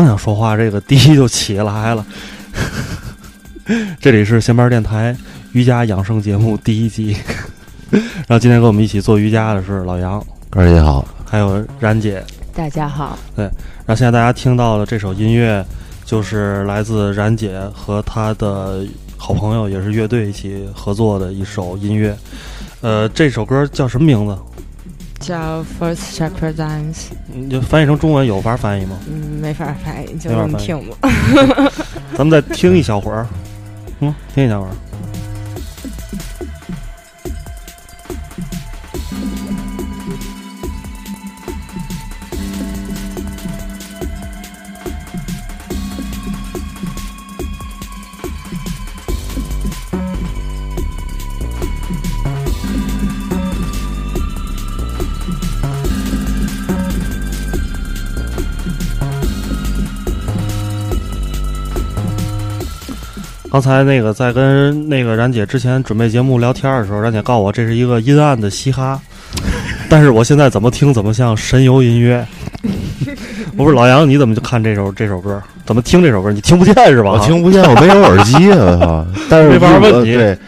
刚想说话，这个第一就起来了。这里是闲班电台瑜伽养生节目第一集。然后今天跟我们一起做瑜伽的是老杨，二姐好，还有冉姐。大家好，对然后现在大家听到的这首音乐，就是来自冉姐和她的好朋友，也是乐队一起合作的一首音乐。呃，这首歌叫什么名字？叫 First Chapter Dance。你就翻译成中文有法翻译吗？嗯，没法翻译，就这么听吧。咱们再听一小会儿，嗯，听一小会儿。刚才那个在跟那个冉姐之前准备节目聊天的时候，冉姐告诉我这是一个阴暗的嘻哈，但是我现在怎么听怎么像神游音乐。我 不是老杨，你怎么就看这首这首歌？怎么听这首歌？你听不见是吧？我听不见，我没有耳机啊，我操！但是没法问你对，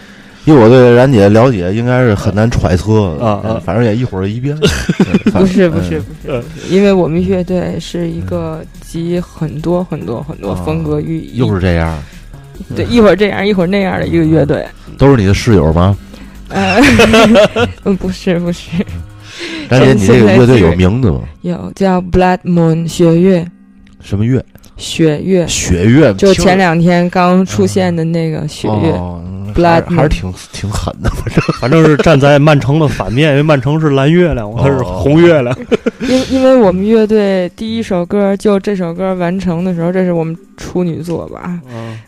以我对冉姐了解，应该是很难揣测的啊啊反正也一会儿一遍。不是不是嗯不是，因为我们乐队是一个集很多很多很多风格于一，又是这样，对一会儿这样一会儿那样的一个乐队。都是你的室友吗？呃，嗯，不是不是，丹姐，你这个乐队有名字吗？有叫 Blood Moon 血月什么乐？血月，雪月？就前两天刚出现的那个雪月。哦 Blood 还是还是挺挺狠的，反正 反正是站在曼城的反面，因为曼城是蓝月亮，它是红月亮。因因为我们乐队第一首歌就这首歌完成的时候，这是我们处女作吧？嗯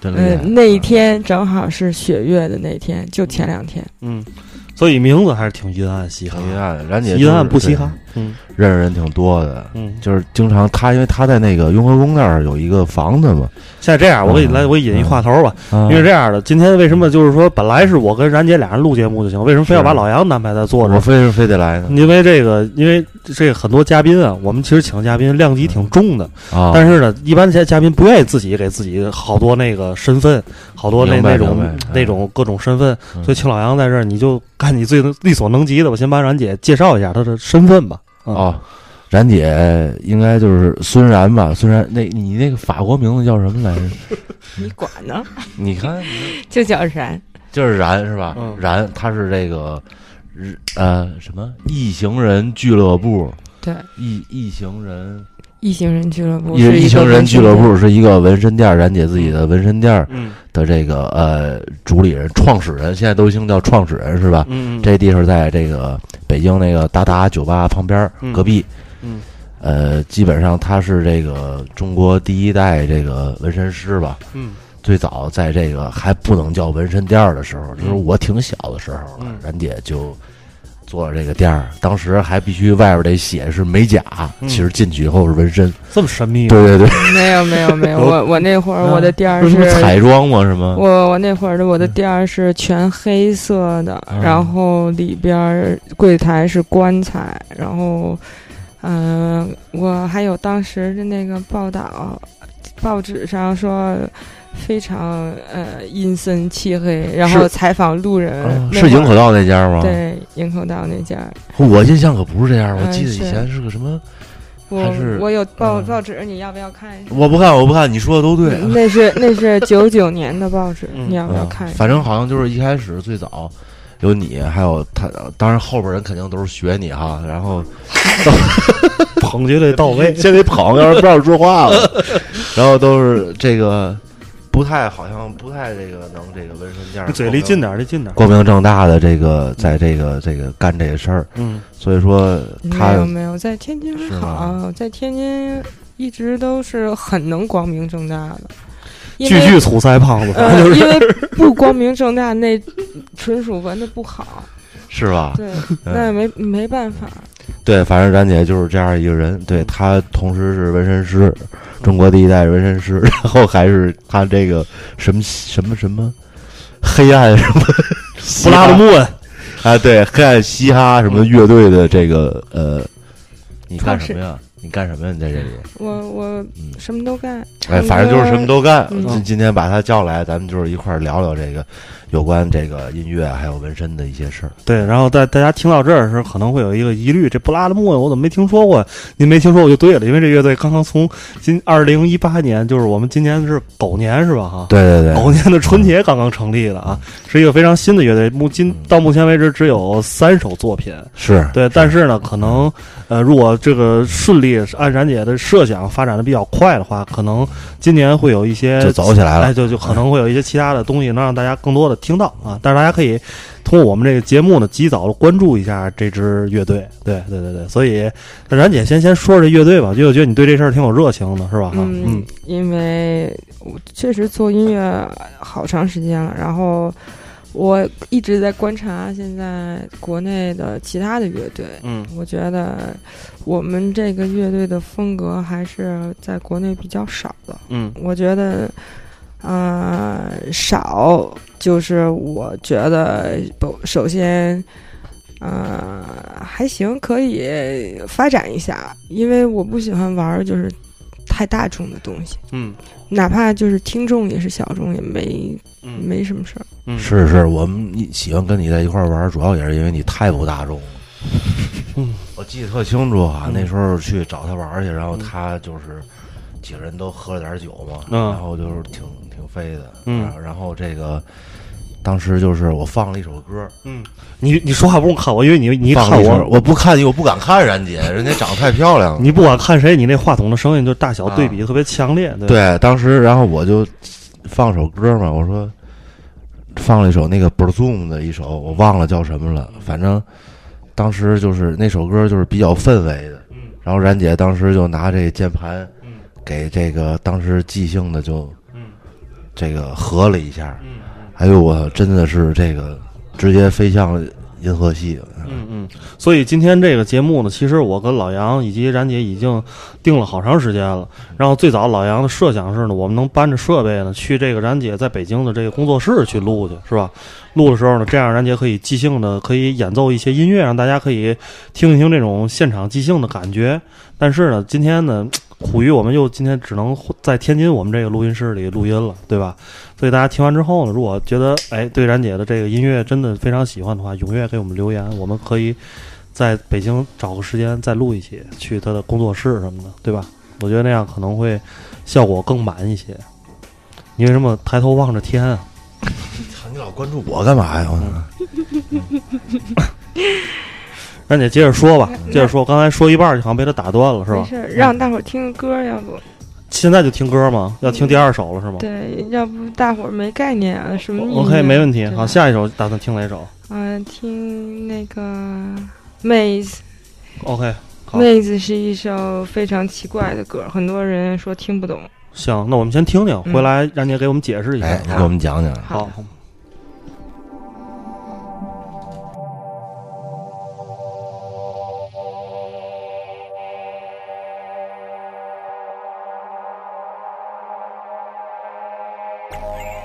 那一天正好是雪月的那天，就前两天。嗯，所以名字还是挺阴暗嘻哈，阴暗的，然姐阴暗不嘻哈。嗯，认识人挺多的。嗯，就是经常他，因为他在那个雍和宫那儿有一个房子嘛，现在这样，我给你来，嗯。我引一话头吧。因因为这样的，今天为什么就是说，本来是我跟冉姐俩人录节目就行，为什么非要把老杨安排在坐着？我非是非得来呢因为这个，因为这很多嘉宾啊，我们其实请嘉宾量级挺重的，啊！但是呢，一般嘉嘉宾不愿意自己给自己好多那个身份，好多那那种那种各种身份，嗯。所以请老杨在这儿，你就干你最力所能及的，我先把冉姐介绍一下她的身份吧。啊，哦，然姐应该就是孙然吧？孙然，那你那个法国名字叫什么来着？你管呢？你看，就叫然。就是然是吧？嗯然，他是这个日呃什么异行人俱乐部，对，异异行人异行人俱乐部异是一个异行人俱乐部是一个纹身店儿，然姐自己的纹身店儿嗯的这个呃主理人、创始人，现在都兴叫创始人是吧？嗯，这地方在这个北京那个达达酒吧旁边隔壁。嗯呃，基本上他是这个中国第一代这个纹身师吧。嗯最早在这个还不能叫纹身店的时候，就是我挺小的时候了嗯，然姐就做这个店儿。当时还必须外边得写是美甲，嗯其实进去以后是纹身。这么神秘，对对对，没有没有没有，我我那会儿我的店儿不是什么是。彩妆吗？是吗？我我那会儿的我的店儿是全黑色的，嗯然后里边儿柜台是棺材，然后，嗯、我还有当时的那个报道，报纸上说非常呃阴森漆黑，然后采访路人，是营口道那家吗？，对营口道那家，我印象可不是这样。我嗯记得以前是个什么我我有报嗯报纸，你要不要看一下？我不看，我不看，你说的都对。那是那是九九年的报纸，嗯你要不要嗯看一下？反正好像就是一开始最早有你，还有他，当然后边人肯定都是学你哈。然后 捧绝对到位。先得捧，要是不知道说话了。然后都是这个不太好像不太这个能这个纹身店儿嘴离近点儿，离近点儿。光明正大的这个在这个这个干这个事儿，嗯，所以说他没有没有，在天津好，在天津一直都是很能光明正大的，句句粗腮胖子，反呃，就是因为不光明正大，那纯属玩的不好。是吧？对，那也没没办法。对，反正冉姐就是这样一个人。对她同时是纹身师，中国第一代纹身师，然后还是她这个什么什么什么黑暗什么 布拉德穆恩，啊，对，黑暗嘻哈什么乐队的这个呃，你干什么呀？你干什么呀？你在这里？我我嗯，什么都干，哎，反正就是什么都干。嗯今今天把他叫来，咱们就是一块儿聊聊这个有关这个音乐还有纹身的一些事儿。对，然后在大家听到这儿的时候，可能会有一个疑虑：这布拉德穆恩我怎么没听说过？您没听说过就对了，因为这乐队刚刚从今二零一八年，就是我们今年是狗年是吧？哈，对对对，狗年的春节刚刚成立的啊，是一个非常新的乐队。目今到目前为止只有三首作品，是对，但是呢，可能呃，如果这个顺利按冉姐的设想发展的比较快的话，可能今年会有一些就走起来了哎，就就可能会有一些其他的东西能让大家更多的听到啊。但是大家可以通过我们这个节目呢，及早的关注一下这支乐队。对对对对，所以那冉姐先先说说这乐队吧，因为我觉得你对这事儿挺有热情的，是吧？哈，嗯，因为我确实做音乐好长时间了，然后我一直在观察现在国内的其他的乐队。嗯我觉得我们这个乐队的风格还是在国内比较少的。嗯我觉得，呃，少就是我觉得不，首先，呃，还行，可以发展一下，因为我不喜欢玩儿就是太大众的东西，嗯。哪怕就是听众也是小众，也没嗯。没什么事儿。嗯，是是，我们喜欢跟你在一块儿玩儿，主要也是因为你太不大众。了。嗯，我记得特清楚啊，嗯。那时候去找他玩去，然后嗯。他就是几个人都喝了点酒嘛，嗯。然后就是挺挺飞的，嗯。啊然后这个当时就是我放了一首歌，嗯，你你说话不用看我，因为你你看我，我不看你，我不敢看冉姐，人家长得太漂亮了。你不管看谁，你那话筒的声音就大小对比特别强烈。对，对，当时然后我就放首歌嘛，我说放了一首那个 b r z o o m 的一首，我忘了叫什么了，反正当时就是那首歌就是比较氛围的。嗯。然后冉姐当时就拿这个键盘嗯。给这个当时即兴的就嗯这个合了一下，嗯哎呦我真的是这个直接飞向了银河系了。嗯嗯，所以今天这个节目呢，其实我跟老杨以及冉姐已经定了好长时间了。然后最早老杨的设想是呢，我们能搬着设备呢去这个冉姐在北京的这个工作室去录去，是吧？录的时候呢，这样冉姐可以即兴的可以演奏一些音乐，让大家可以听一听这种现场即兴的感觉。但是呢，今天呢，苦于我们又今天只能在天津我们这个录音室里录音了，对吧？所以大家听完之后呢，如果觉得哎对冉姐的这个音乐真的非常喜欢的话，踊跃给我们留言，我们可以在北京找个时间再录一期，去她的工作室什么的，对吧？我觉得那样可能会效果更满一些。你为什么抬头望着天啊？关注我干嘛呀？我 冉姐接着说吧，接着说。刚才说一半儿好像被他打断了，是吧？没事，让大伙儿听个歌，要不现在就听歌吗？要听第二首了是吗对，要不大伙儿没概念啊，什么？OK，没问题。好，下一首打算听哪首嗯，听那个妹子。？OK，好妹子是一首非常奇怪的歌，很多人说听不懂。行，那我们先听听，嗯回来让你给我们解释一下。给我们讲讲。好。Bye.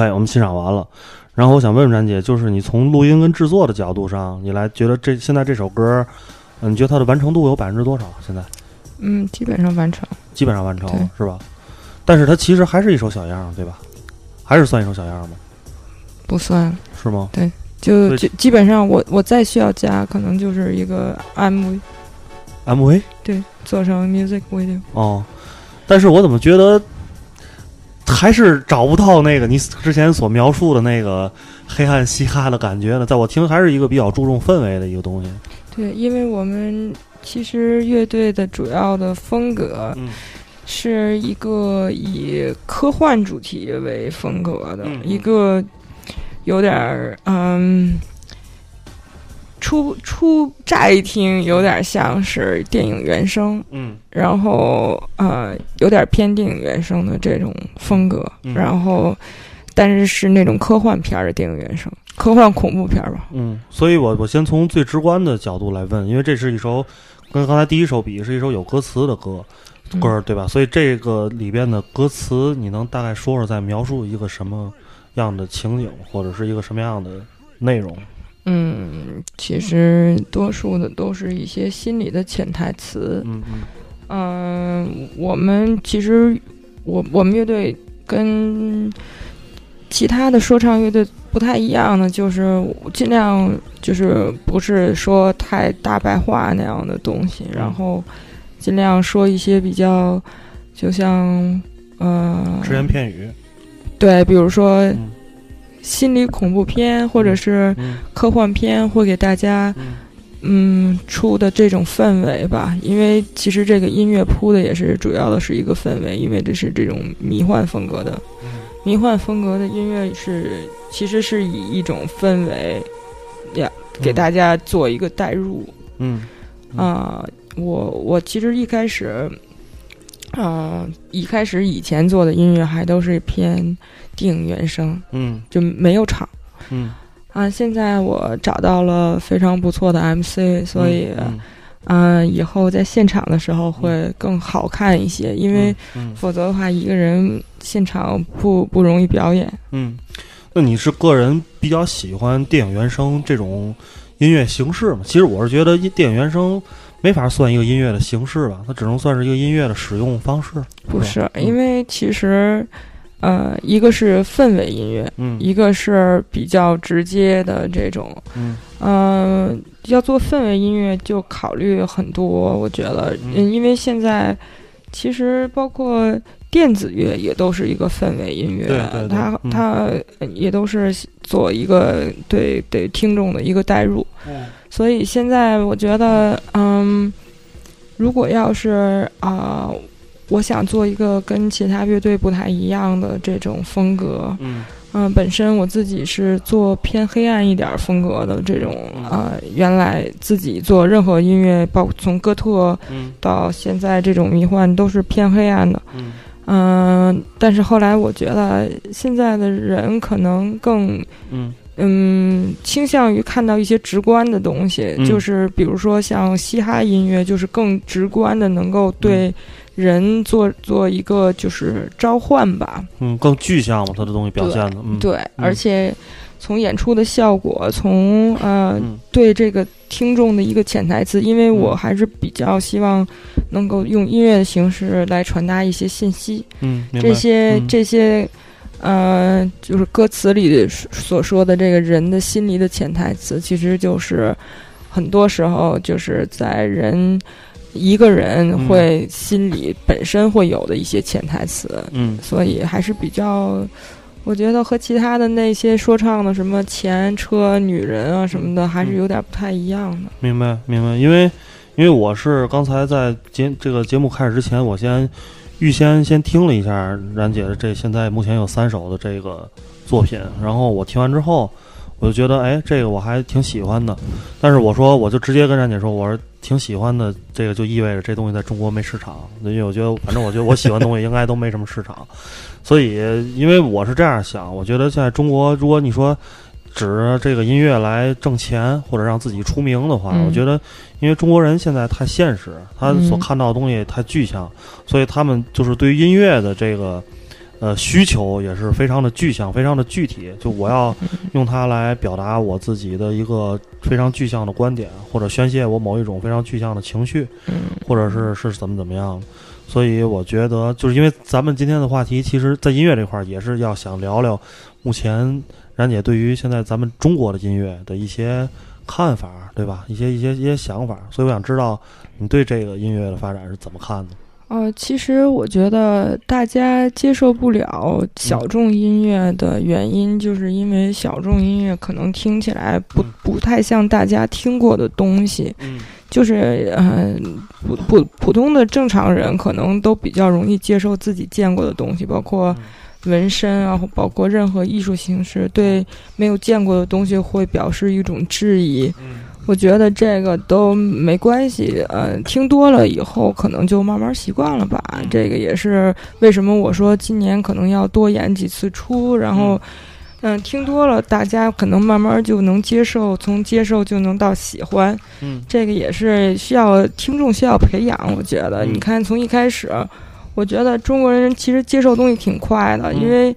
OK，我们欣赏完了。然后我想问问詹姐，就是你从录音跟制作的角度上，你来觉得这现在这首歌，嗯，你觉得它的完成度有百分之多少？现在嗯，基本上完成。基本上完成了，是吧？但是它其实还是一首小样，对吧？还是算一首小样吗？不算，是吗？就对就基本上我我再需要加，可能就是一个 MV，MV 对，做成 music video。哦，但是我怎么觉得还是找不到那个你之前所描述的那个黑暗嘻哈的感觉呢？在我听，还是一个比较注重氛围的一个东西。对，因为我们其实乐队的主要的风格嗯是一个以科幻主题为风格的、一个，有点儿嗯，初初乍一听有点像是电影原声，嗯然后呃有点偏电影原声的这种风格，嗯然后但是是那种科幻片儿的电影原声，科幻恐怖片儿吧。嗯，所以我我先从最直观的角度来问，因为这是一首跟刚才第一首比，是一首有歌词的歌歌儿，对吧？所以这个里边的歌词，你能大概说说，在描述一个什么样的情景，或者是一个什么样的内容？嗯，其实多数的都是一些心理的潜台词。嗯嗯嗯、我们其实我我们乐队跟其他的说唱乐队不太一样的，就是尽量就是不是说太大白话那样的东西，然后尽量说一些比较，就像呃，只言片语。对，比如说嗯心理恐怖片或者是嗯。科幻片，会给大家嗯。嗯出的这种氛围吧。因为其实这个音乐铺的也是主要的是一个氛围，因为这是这种迷幻风格的。嗯。迷幻风格的音乐是其实是以一种氛围呀给大家做一个代入。嗯。啊、我我其实一开始，啊、一开始以前做的音乐还都是偏电影原声，嗯就没有场嗯，啊。现在我找到了非常不错的 MC，所以嗯嗯、以后在现场的时候会更好看一些，因为嗯否则的话，一个人现场不不容易表演。嗯，那你是个人比较喜欢电影原声这种音乐形式吗？其实我是觉得电影原声没法算一个音乐的形式吧，它只能算是一个音乐的使用方式。不是，嗯。因为其实，呃，一个是氛围音乐，嗯。一个是比较直接的这种，嗯。呃、要做氛围音乐就考虑很多，我觉得，嗯嗯，因为现在其实包括电子乐也都是一个氛围音乐，对对对它嗯。它也都是做一个对对听众的一个代入，所以现在我觉得，嗯，如果要是啊、我想做一个跟其他乐队不太一样的这种风格，嗯。嗯、本身我自己是做偏黑暗一点儿风格的这种嗯。啊、原来自己做任何音乐，包括从哥特嗯。到现在这种迷幻都是偏黑暗的，嗯嗯、但是后来我觉得现在的人可能更嗯。嗯，倾向于看到一些直观的东西，嗯。就是比如说像嘻哈音乐，就是更直观的能够对人做做一个就是召唤吧。嗯，更具象嘛，他的东西表现的，嗯，对，而且从演出的效果，从呃嗯。对这个听众的一个潜台词，因为我嗯。还是比较希望能够用音乐的形式来传达一些信息。嗯，这些、嗯。这些，呃，就是歌词里所说的这个人的心理的潜台词，其实就是很多时候就是在人一个人嗯。会心里本身会有的一些潜台词，嗯。所以还是比较。我觉得和其他的那些说唱的什么钱、车、女人啊什么的，还是有点不太一样的。明白明白，因为因为我是刚才在节这个节目开始之前，我先预先先听了一下冉姐的这现在目前有三首的这个作品，然后我听完之后，我就觉得哎，这个我还挺喜欢的。但是我说我就直接跟冉姐说，我说挺喜欢的，这个就意味着这东西在中国没市场，因为我觉得反正我觉得我喜欢的东西应该都没什么市场，所以因为我是这样想，我觉得现在中国如果你说。指着这个音乐来挣钱或者让自己出名的话，嗯我觉得，因为中国人现在太现实，他所嗯看到的东西太具象，所以他们就是对于音乐的这个呃需求也是非常的具象，非常的具体。就我要用它来表达我自己的一个非常具象的观点，或者宣泄我某一种非常具象的情绪，嗯或者是是怎么怎么样。所以我觉得，就是因为咱们今天的话题，其实，在音乐这块儿也是要想聊聊目前冉姐对于现在咱们中国的音乐的一些看法，对吧？一些一些一些想法。所以我想知道你对这个音乐的发展是怎么看的？呃，其实我觉得大家接受不了小众音乐的原因，就是因为小众音乐可能听起来不嗯。不太像大家听过的东西，嗯。就是呃，普普普通的正常人可能都比较容易接受自己见过的东西，包括纹身啊，或包括任何艺术形式，对没有见过的东西会表示一种质疑。嗯我觉得这个都没关系，呃，听多了以后可能就慢慢习惯了吧。这个也是为什么我说今年可能要多演几次出，然后，嗯、听多了，大家可能慢慢就能接受，从接受就能到喜欢。嗯这个也是需要听众需要培养。我觉得，嗯你看从一开始，我觉得中国人其实接受东西挺快的，嗯因为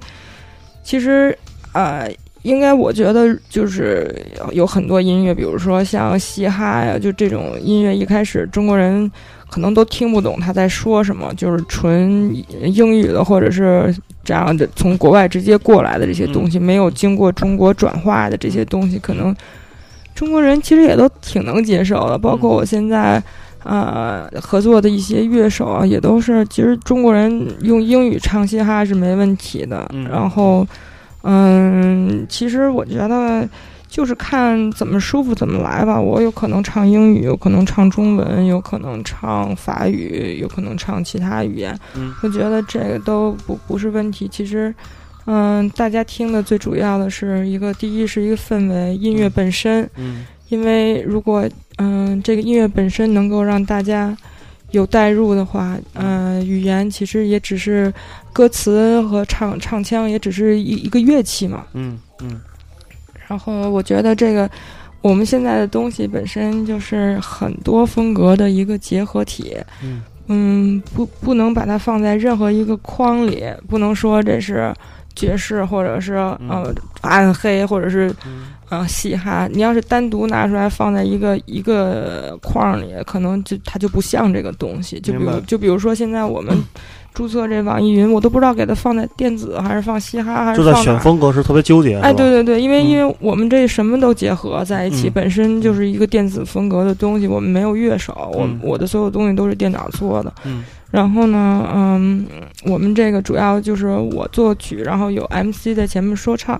其实呃，应该我觉得就是有很多音乐，比如说像嘻哈呀，就这种音乐，一开始中国人可能都听不懂他在说什么，就是纯英语的，或者是这样的从国外直接过来的这些东西，没有经过中国转化的这些东西，可能中国人其实也都挺能接受的。包括我现在。呃，合作的一些乐手啊，也都是，其实中国人用英语唱嘻哈是没问题的。嗯然后，嗯，其实我觉得就是看怎么舒服怎么来吧。我有可能唱英语，有可能唱中文，有可能唱法语，有可能唱其他语言。嗯我觉得这个都不不是问题。其实，嗯，大家听的最主要的是一个，第一是一个氛围，音乐本身。嗯因为如果嗯、这个音乐本身能够让大家有代入的话，嗯、语言其实也只是歌词和唱唱腔，也只是一一个乐器嘛。嗯嗯。然后我觉得这个我们现在的东西本身就是很多风格的一个结合体。嗯。嗯，不不能把它放在任何一个框里，不能说这是爵士，或者是呃暗黑，或者是嗯啊嘻哈。你要是单独拿出来放在一个一个框里，可能就它就不像这个东西。就比如就比如说现在我们注册这网易云，我都不知道给它放在电子还是放嘻哈还是就在。选风格时特别纠结，哎，对对对，因为嗯因为我们这什么都结合在一起，嗯本身就是一个电子风格的东西，我们没有乐手，我嗯我的所有东西都是电脑做的。嗯然后呢，嗯，我们这个主要就是我作曲，然后有 MC 在前面说唱。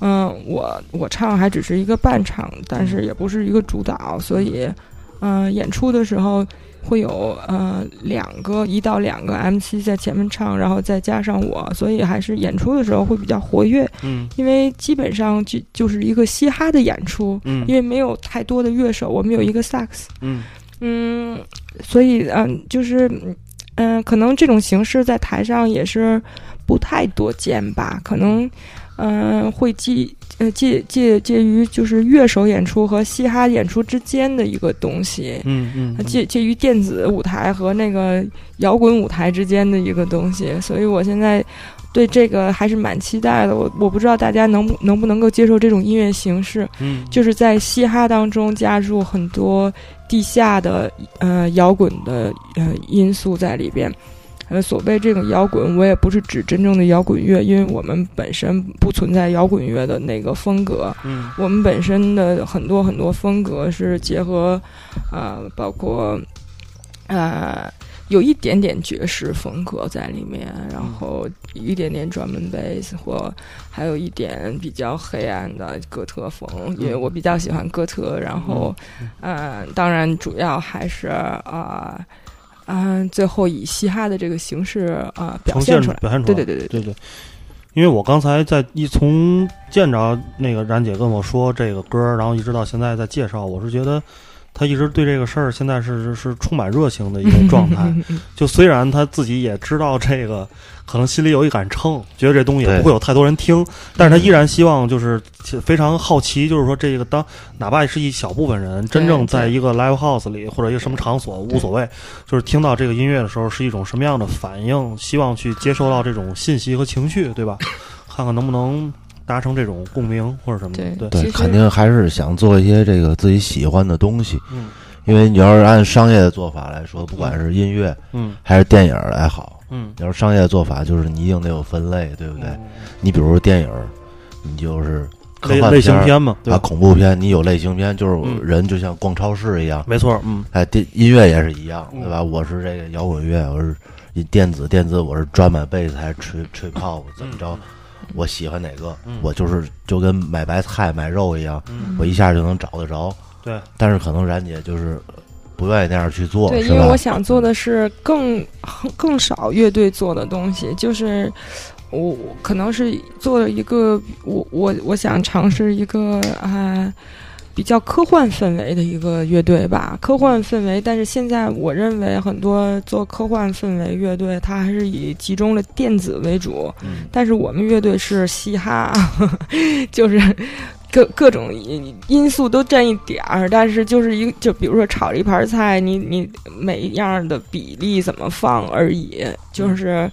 嗯，我我唱还只是一个伴唱，但是也不是一个主导，所以，嗯、演出的时候会有呃两个一到两个 MC 在前面唱，然后再加上我，所以还是演出的时候会比较活跃，嗯。因为基本上就就是一个嘻哈的演出，嗯。因为没有太多的乐手，我们有一个萨克斯，嗯。嗯，所以嗯、就是嗯、可能这种形式在台上也是不太多见吧，可能嗯、会介呃介介介于就是乐手演出和嘻哈演出之间的一个东西。嗯嗯嗯，介介于电子舞台和那个摇滚舞台之间的一个东西，所以我现在对这个还是蛮期待的。我我不知道大家能不能不能够接受这种音乐形式，嗯就是在嘻哈当中加入很多地下的呃摇滚的呃因素在里边。呃，所谓这种摇滚，我也不是指真正的摇滚乐，因为我们本身不存在摇滚乐的那个风格。嗯我们本身的很多很多风格是结合，呃，包括呃有一点点爵士风格在里面，然后一点点专门贝斯，或还有一点比较黑暗的哥特风，因为我比较喜欢哥特。然后，呃，当然主要还是啊。嗯、最后以嘻哈的这个形式啊、表呈现出来，表现出来，对对对对对。因为我刚才在一从见着那个冉姐跟我说这个歌儿，然后一直到现在在介绍，我是觉得她一直对这个事儿现在是是是充满热情的一种状态。就虽然她自己也知道这个可能心里有一杆秤，觉得这东西也不会有太多人听，但是他依然希望就是非常好奇，就是说这个当哪怕是一小部分人真正在一个 live house 里或者一个什么场所无所谓，就是听到这个音乐的时候是一种什么样的反应，希望去接收到这种信息和情绪，对吧？看看能不能达成这种共鸣或者什么的。对，对，肯定还是想做一些这个自己喜欢的东西。嗯因为你要是按商业的做法来说，不管是音乐嗯还是电影来好，嗯，你要是商业的做法，就是你一定得有分类，对不对？嗯你比如说电影，你就是科幻类型片嘛，对啊，吧？恐怖片，你有类型片，就是嗯人就像逛超市一样，没错，嗯哎，电音乐也是一样，嗯对吧？我是这个摇滚乐，我是电子，电子我是专买贝斯还是吹吹泡怎么着？我喜欢哪个，嗯我就是就跟买白菜买肉一样，嗯，我一下就能找得着。对，但是可能冉姐就是不愿意那样去做，对，因为我？想做的是更更少乐队做的东西，就是我我可能是做了一个我我我想尝试一个啊。比较科幻氛围的一个乐队吧，科幻氛围。但是现在我认为很多做科幻氛围乐队，它还是以集中了电子为主。嗯但是我们乐队是嘻哈，就是各各种因因素都占一点儿，但是就是一个，就比如说炒一盘菜，你你每一样的比例怎么放而已，就是。嗯、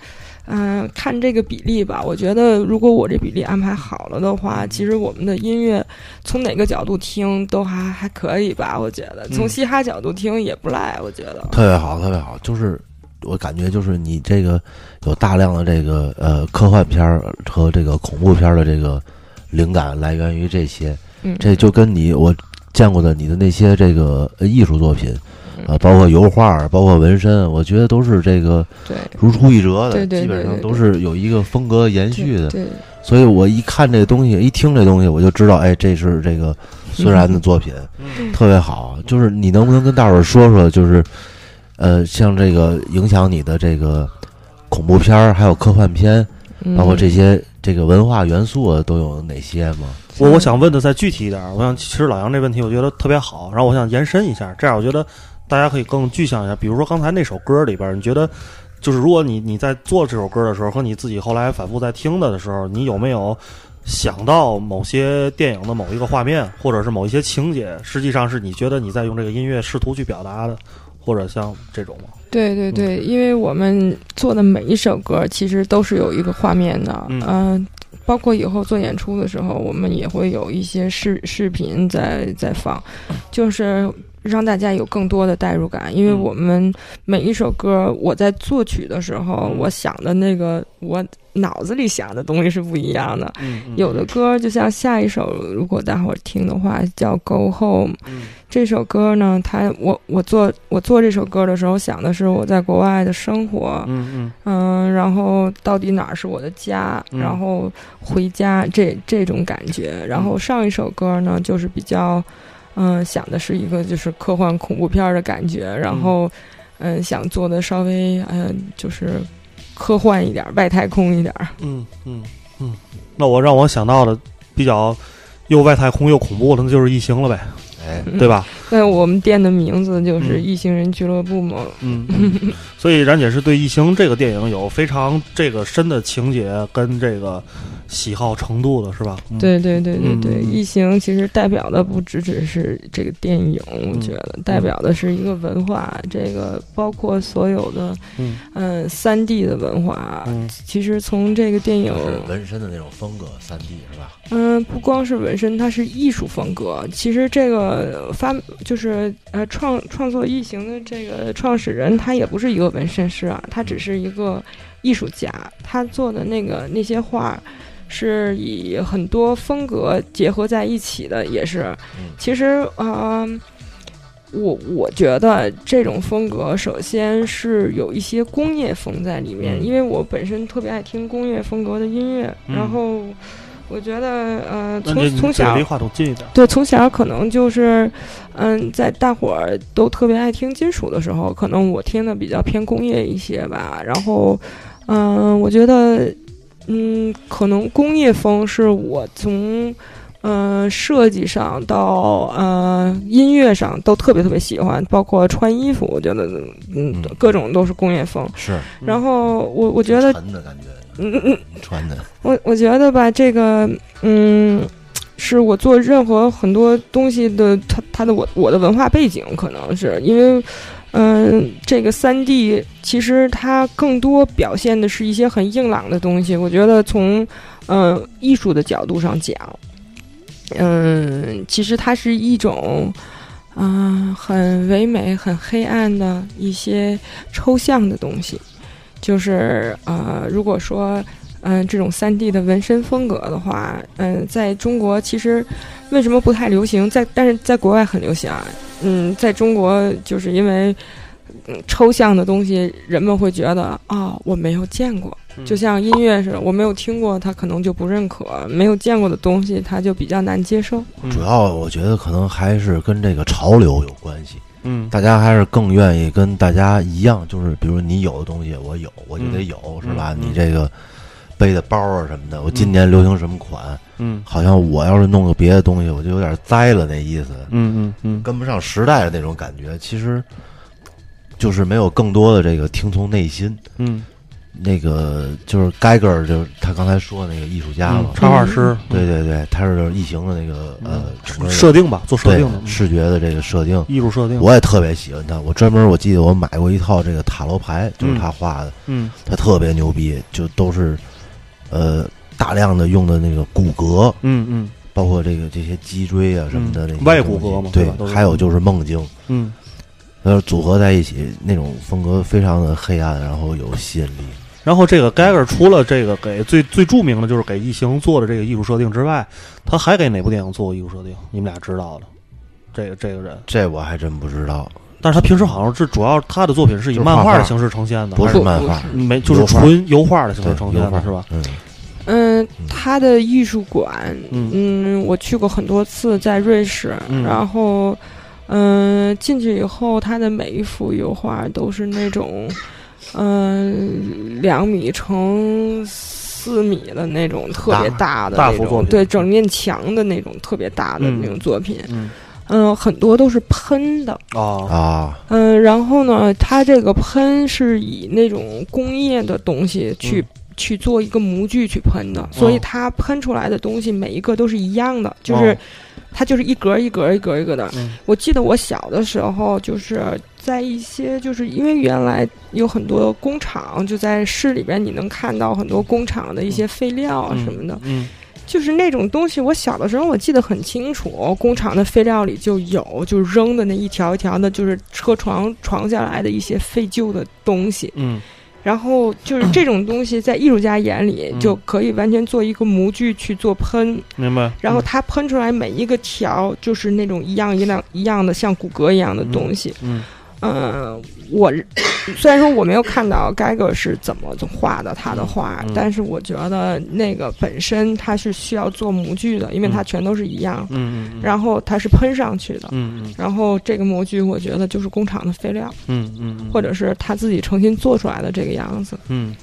看这个比例吧。我觉得，如果我这比例安排好了的话，其实我们的音乐从哪个角度听都还还可以吧。我觉得，从嗯嘻哈角度听也不赖。我觉得，特别好，特别好。就是我感觉，就是你这个有大量的这个呃科幻片儿和这个恐怖片儿的这个灵感来源于这些，嗯，这就跟你我见过的你的那些这个呃艺术作品，嗯呃，包括油画，包括纹身，我觉得都是这个对如出一辙的，对对基本上都是有一个风格延续的。对，所以我一看这东西，一听这东西，我就知道，哎，这是这个 孙然的作品，嗯特别好。就是你能不能跟大伙儿说说，就是呃，像这个影响你的这个恐怖片儿，还有科幻片，嗯包括这些这个文化元素啊都有哪些吗？我我想问的再具体一点儿，我想其实老杨这问题我觉得特别好，然后我想延伸一下，这样我觉得大家可以更具象一下。比如说刚才那首歌里边，你觉得就是如果你你在做这首歌的时候，和你自己后来反复在听的的时候，你有没有想到某些电影的某一个画面，或者是某一些情节，实际上是你觉得你在用这个音乐试图去表达的，或者像这种吗？对对对，因为我们做的每一首歌其实都是有一个画面的，嗯嗯、包括以后做演出的时候，我们也会有一些视视频在在放，就是让大家有更多的代入感。因为嗯我们每一首歌，我在作曲的时候，嗯我想的那个我脑子里想的东西是不一样的。有的歌就像下一首，如果大伙儿听的话，叫《Go Home》。嗯这首歌呢，它我我做我做这首歌的时候，想的是我在国外的生活，嗯嗯嗯，然后到底哪儿是我的家，嗯然后回家这这种感觉。然后上一首歌呢，就是比较，嗯、想的是一个就是科幻恐怖片儿的感觉，然后，嗯、想做的稍微嗯、就是科幻一点儿，外太空一点儿。嗯嗯嗯，那我让我想到的比较又外太空又恐怖的，那就是异形了呗，哎，对吧？那我们店的名字就是嗯异形人俱乐部嘛。嗯，嗯所以冉姐是对《异形》这个电影有非常这个深的情节跟这个喜好程度的，是吧？嗯，对对对对对，嗯异形其实代表的不只只是这个电影，我觉得代表的是一个文化，这个包括所有的嗯嗯三 D 的文化。嗯其实从这个电影，是纹身的那种风格，三 D 是吧？嗯，不光是纹身，它是艺术风格。其实这个发就是呃创创作异形的这个创始人，他也不是一个纹身师啊，他只是一个艺术家。他做的那个那些画，是以很多风格结合在一起的，也是。嗯其实啊、呃我我觉得这种风格首先是有一些工业风在里面，嗯因为我本身特别爱听工业风格的音乐，嗯然后我觉得呃，从从小离话筒近一点。对从小可能就是嗯，在大伙儿都特别爱听金属的时候，可能我听的比较偏工业一些吧，然后嗯，我觉得嗯，可能工业风是我从。嗯，设计上到呃音乐上都特别特别喜欢，包括穿衣服，我觉得嗯嗯各种都是工业风。是然后我我觉得沉的感觉，嗯嗯穿的，我我觉得吧，这个嗯，是我做任何很多东西的，它它的我我的文化背景，可能是因为，嗯、这个三 D 其实它更多表现的是一些很硬朗的东西。我觉得从嗯、艺术的角度上讲，嗯，其实它是一种。嗯、很唯美、很黑暗的一些抽象的东西，就是呃，如果说嗯、这种三 D 的纹身风格的话，嗯、在中国其实为什么不太流行？在但是在国外很流行啊。嗯，在中国就是因为嗯抽象的东西，人们会觉得啊、我没有见过，嗯就像音乐似的，我没有听过，他可能就不认可；没有见过的东西，他就比较难接受。嗯主要我觉得可能还是跟这个潮流有关系。嗯大家还是更愿意跟大家一样，就是比如你有的东西我有，我就得有，是吧？嗯你这个背的包啊什么的，我今年流行什么款，嗯。好像我要是弄个别的东西，我就有点栽了那意思，嗯嗯嗯。跟不上时代的那种感觉。其实就是没有更多的这个听从内心。嗯，那个就是盖格尔，就是他刚才说的那个艺术家嘛，插画师，对对对，他是异形的那个呃设定吧，做设定的。嗯视觉的这个设定，艺术设定。我也特别喜欢他。我专门我记得我买过一套这个塔罗牌，就是他画的，嗯。他特别牛逼，就都是呃大量的用的那个骨骼，嗯嗯包括这个这些脊椎啊什么的嗯那些外骨骼嘛对还有就是梦境，嗯呃，组合在一起那种风格非常的黑暗，然后有吸引力。然后这个 Geiger 除了这个给最最著名的就是给异形做的这个艺术设定之外，他还给哪部电影做过艺术设定？你们俩知道的，这个这个人。这我还真不知道，但是他平时好像是主要他的作品是以漫画的形式呈现的，不是漫画，没就是纯油画的形式呈现的是吧？？嗯，嗯，他的艺术馆，嗯嗯，我去过很多次，在瑞士，嗯然后，嗯，进去以后，他的每一幅油画都是那种，嗯，两米乘四米的那种特别大的那种，大幅作品对，整面墙的那种特别大的嗯那种作品，嗯嗯，很多都是喷的，啊啊，嗯，然后呢，它这个喷是以那种工业的东西去、嗯。去做一个模具去喷的，所以哦它喷出来的东西每一个都是一样的，就是哦。它就是一格一格一格一格的。嗯。我记得我小的时候，就是在一些就是因为原来有很多工厂，就在市里边，你能看到很多工厂的一些废料啊什么的，嗯就是那种东西。我小的时候我记得很清楚，工厂的废料里就有，就扔的那一条一条的，就是车床床下来的一些废旧的东西。嗯然后就是这种东西，在艺术家眼里嗯就可以完全做一个模具去做喷，明白。然后它喷出来每一个条就是那种一样一样一样的像骨骼一样的东西。嗯嗯，我虽然说我没有看到盖格是怎么画的他的画，嗯但是我觉得那个本身它是需要做模具的，因为它全都是一样，嗯嗯，然后它是喷上去的。嗯嗯。然后这个模具，我觉得就是工厂的废料，嗯嗯嗯，或者是他自己重新做出来的这个样子。嗯，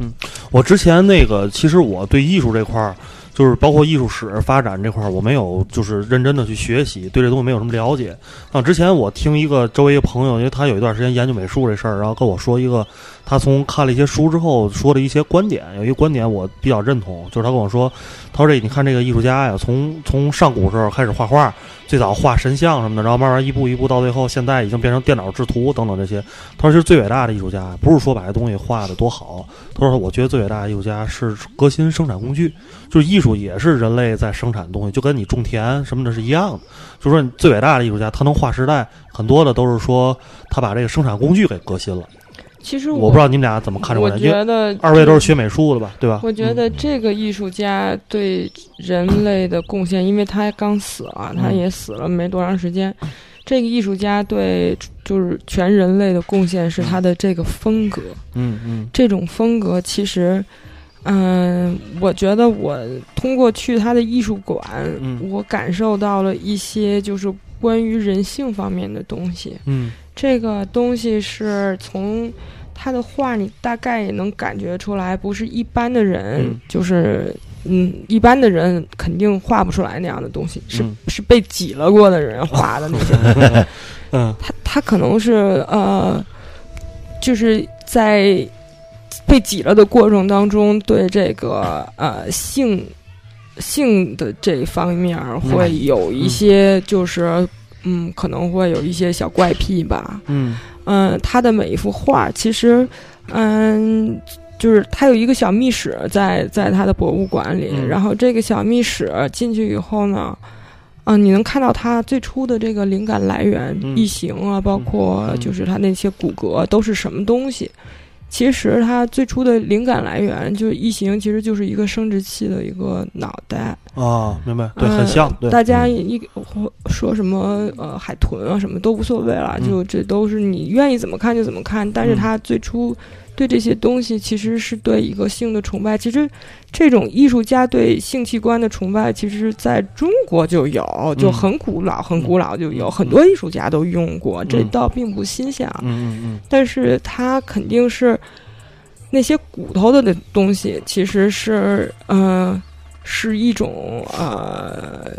嗯，我之前那个，其实我对艺术这块儿，就是包括艺术史发展这块儿，我没有就是认真的去学习，对这东西没有什么了解。啊，之前我听一个周围一个朋友，因为他有一段时间研究美术这事儿，然后跟我说一个他从看了一些书之后说的一些观点，有一个观点我比较认同，就是他跟我说，他说这你看这个艺术家呀，从从上古时候开始画画，最早画神像什么的，然后慢慢一步一步到最后，现在已经变成电脑制图等等这些。他说，其实最伟大的艺术家不是说把这东西画的多好，他说，我觉得最伟大的艺术家是革新生产工具，就是艺术也是人类在生产东西，就跟你种田什么的是一样的。就说，你最伟大的艺术家，他能划时代，很多的都是说他把这个生产工具给革新了。其实我不知道你们俩怎么看这个我觉得二位都是学美术的吧，对吧？我觉得嗯这个艺术家对人类的贡献，因为他刚死了，他嗯也死了没多长时间。这个艺术家对就是全人类的贡献是他的这个风格，嗯嗯这种风格其实，嗯，我觉得我通过去他的艺术馆，嗯我感受到了一些就是关于人性方面的东西。嗯这个东西是从他的画，你大概也能感觉出来，不是一般的人，嗯。就是嗯，一般的人肯定画不出来那样的东西，是、嗯。是被挤了过的人画的那些。嗯。他他可能是呃，就是在被挤了的过程当中，对这个呃性性的这一方面儿会有一些就是嗯可能会有一些小怪癖吧。嗯嗯，他的每一幅画其实嗯。就是他有一个小密室在在他的博物馆里，嗯然后这个小密室进去以后呢，嗯、你能看到他最初的这个灵感来源，嗯异形啊，包括嗯就是他那些骨骼都是什么东西。其实它最初的灵感来源就是异形，其实就是一个生殖器的一个脑袋。啊，明白，对，嗯很像，对，大家一或说什么呃海豚啊什么都无所谓了，嗯就这都是你愿意怎么看就怎么看。但是嗯他最初对这些东西其实是对一个性的崇拜。其实这种艺术家对性器官的崇拜，其实在中国就有，就很古老，很古老就有，嗯。很多艺术家都用过，这嗯。倒并不新鲜啊。嗯嗯但是它肯定是那些骨头的的东西，其实是呃是一种呃，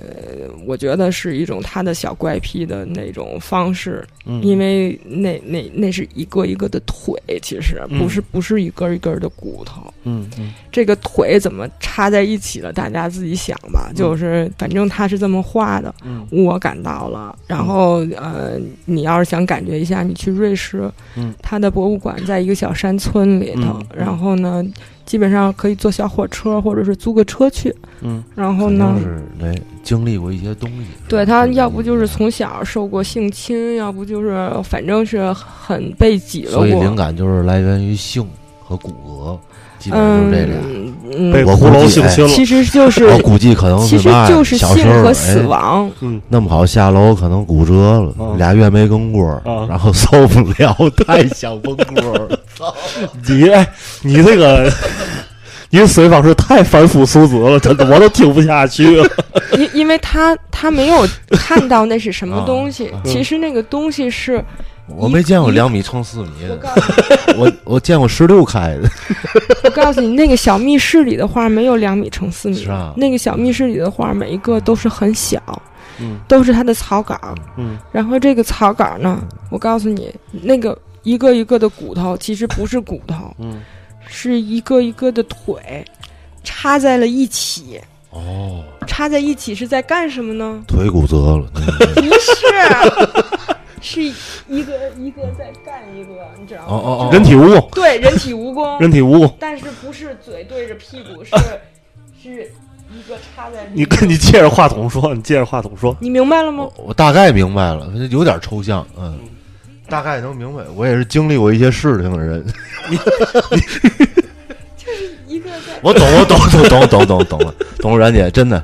我觉得是一种他的小怪癖的那种方式，嗯，因为那那那是一个一个的腿，其实嗯不是不是一根一根的骨头。嗯嗯这个腿怎么插在一起了？大家自己想吧。就是反正他是这么画的，嗯我感到了。然后呃，你要是想感觉一下，你去瑞士，嗯，它的博物馆在一个小山村里头，然后呢，基本上可以坐小火车或者是租个车去。嗯然后呢肯定，是来经历过一些东西。对他要不就是从，小受过性侵，要不就是反正是很被挤了所以灵。感就是来源于性和骨骼，基本上就是这俩。嗯嗯，被骷髅我估计性侵了，其实就是我估计可能其实，就是性和死哎亡。嗯那么好下楼可能骨折了，嗯俩月没更锅，嗯 然后受不了，太想崩锅了。你哎，你这个，你的思维方式太凡夫俗子了，真的，我都听不下去了。因因为他他没有看到那是什么东西，啊其实那个东西是我没见过两米乘四米的，我我我见过十六开的，我告诉你，那个小密室里的画没有两米乘四米是啊，那个小密室里的画每一个都是很小，嗯都是它的草稿。嗯然后这个草稿呢，我告诉你，那个一个一个的骨头其实不是骨头，嗯是一个一个的腿插在了一起。哦，插在一起是在干什么呢？腿骨折了，嗯不是，是一个一个在干一个，你知道吗？哦哦哦人体蜈蚣，对，人体蜈蚣，人体蜈蚣，但是不是嘴对着屁股，是是一个插在。你跟你借着话筒说，你借着话筒说。你明白了吗我？我大概明白了，有点抽象，嗯，大概能明白。我也是经历过一些事情的人，就是一个在我懂，我懂，懂，懂，懂，懂，懂了，懂了，冉姐，真的，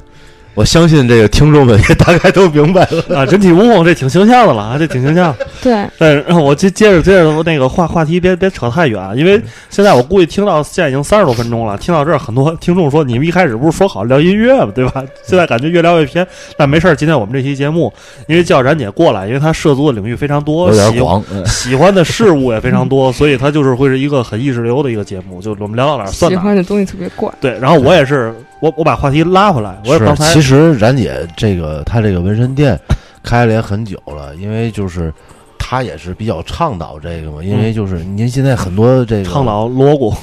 我相信这个听众们也 大概都明白了。啊，人体蜈蚣这挺形象的了啊，这挺形象。对，但是 我接接着接着那个话话题别别扯太远，因为现在我估计听到现在已经三十多分钟了，听到这儿很多听众说你们一开始不是说好聊音乐吗？对吧？现在感觉越聊越偏，但没事儿，今天我们这期节目因为叫冉姐过来，因为她涉足的领域非常多，喜有点广，嗯喜欢的事物也非常多，所以她就是会是一个很意识流的一个节目，就我们聊到哪儿算哪儿。喜欢的东西特别怪。对，然后我也是，我我把话题拉回来，我也刚是，才其实冉姐这个她这个纹身店 开了也很久了，因为就是她也是比较倡导这个嘛，因为就是您现在很多这个倡导 logo，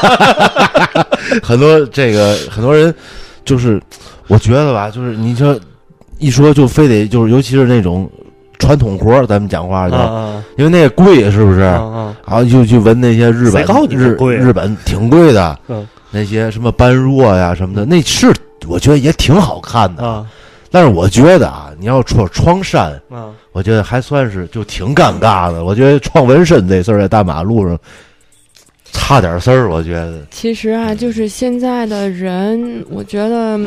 很多这个很多人就是我觉得吧，就是你说一说就非得就是尤其是那种传统活儿，咱们讲话就、啊。因为那个贵是不是？然后就去纹那些日本日日本挺贵的，嗯那些什么般若呀什么的，那是我觉得也挺好看的。啊但是我觉得啊，你要说创山，啊！我觉得还算是就挺尴尬的。我觉得创纹身这事儿在大马路上差点事儿，我觉得。其实啊，就是现在的人，我觉得，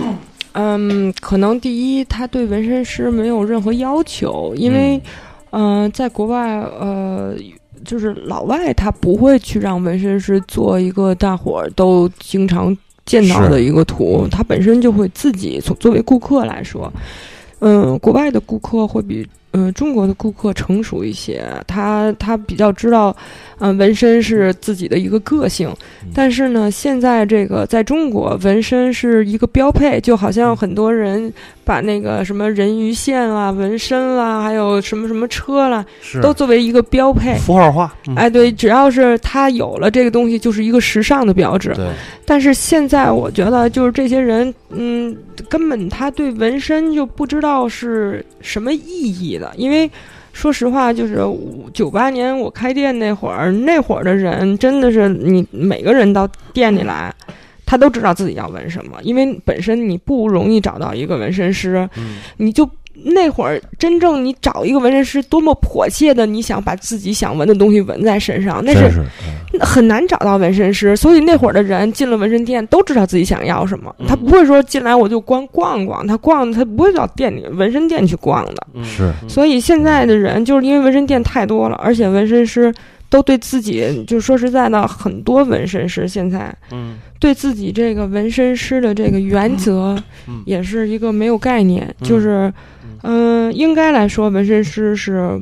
嗯，可能第一，他对纹身师没有任何要求，因为，嗯、在国外，呃。就是老外，他不会去让纹身师做一个大伙儿都经常见到的一个图，他本身就会自己从作为顾客来说，嗯，国外的顾客会比嗯、中国的顾客成熟一些，他他比较知道，嗯、纹身是自己的一个个性，但是呢，现在这个在中国，纹身是一个标配，就好像很多人把那个什么人鱼线啦、纹身啦，还有什么什么车啦，都作为一个标配。符号化，嗯。哎，对，只要是他有了这个东西，就是一个时尚的标志。对，但是现在我觉得，就是这些人，嗯，根本他对纹身就不知道是什么意义的，因为说实话，就是九八年我开店那会儿，那会儿的人真的是你每个人到店里来。他都知道自己要纹什么，因为本身你不容易找到一个纹身师，嗯你就那会儿真正你找一个纹身师，多么迫切的你想把自己想纹的东西纹在身上，那是很难找到纹身师，所以那会儿的人进了纹身店都知道自己想要什么，嗯。他不会说进来我就光逛逛，他逛他不会到店里纹身店去逛的。嗯。是。嗯。所以现在的人就是因为纹身店太多了，而且纹身师都对自己，就说实在的，很多纹身师现在嗯。对自己这个纹身师的这个原则嗯。也是一个没有概念，嗯。就是，嗯、应该来说，纹身师是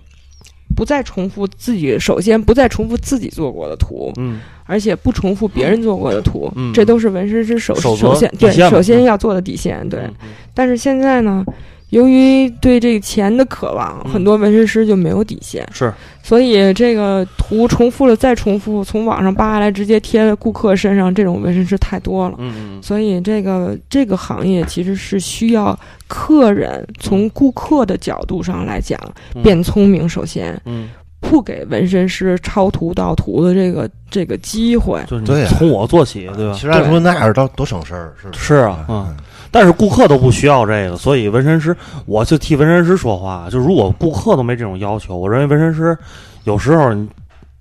不再重复自己，首先不再重复自己做过的图，嗯而且不重复别人做过的图，嗯这都是纹身师首首先对首先要做的底线。对，嗯但是现在呢，由于对这个钱的渴望，嗯很多纹身师就没有底线，是。所以这个图重复了再重复，从网上扒下来直接贴在顾客身上，这种纹身师太多了。嗯嗯所以这个这个行业其实是需要客人从顾客的角度上来讲嗯。变聪明，首先嗯，不给纹身师抄图盗图的这个这个机会。就是你对呀从我做起，对吧？其？实按说那样倒多省事儿，是不是？啊嗯但是顾客都不需要这个，所以纹身师，我就替纹身师说话。就如果顾客都没这种要求，我认为纹身师有时候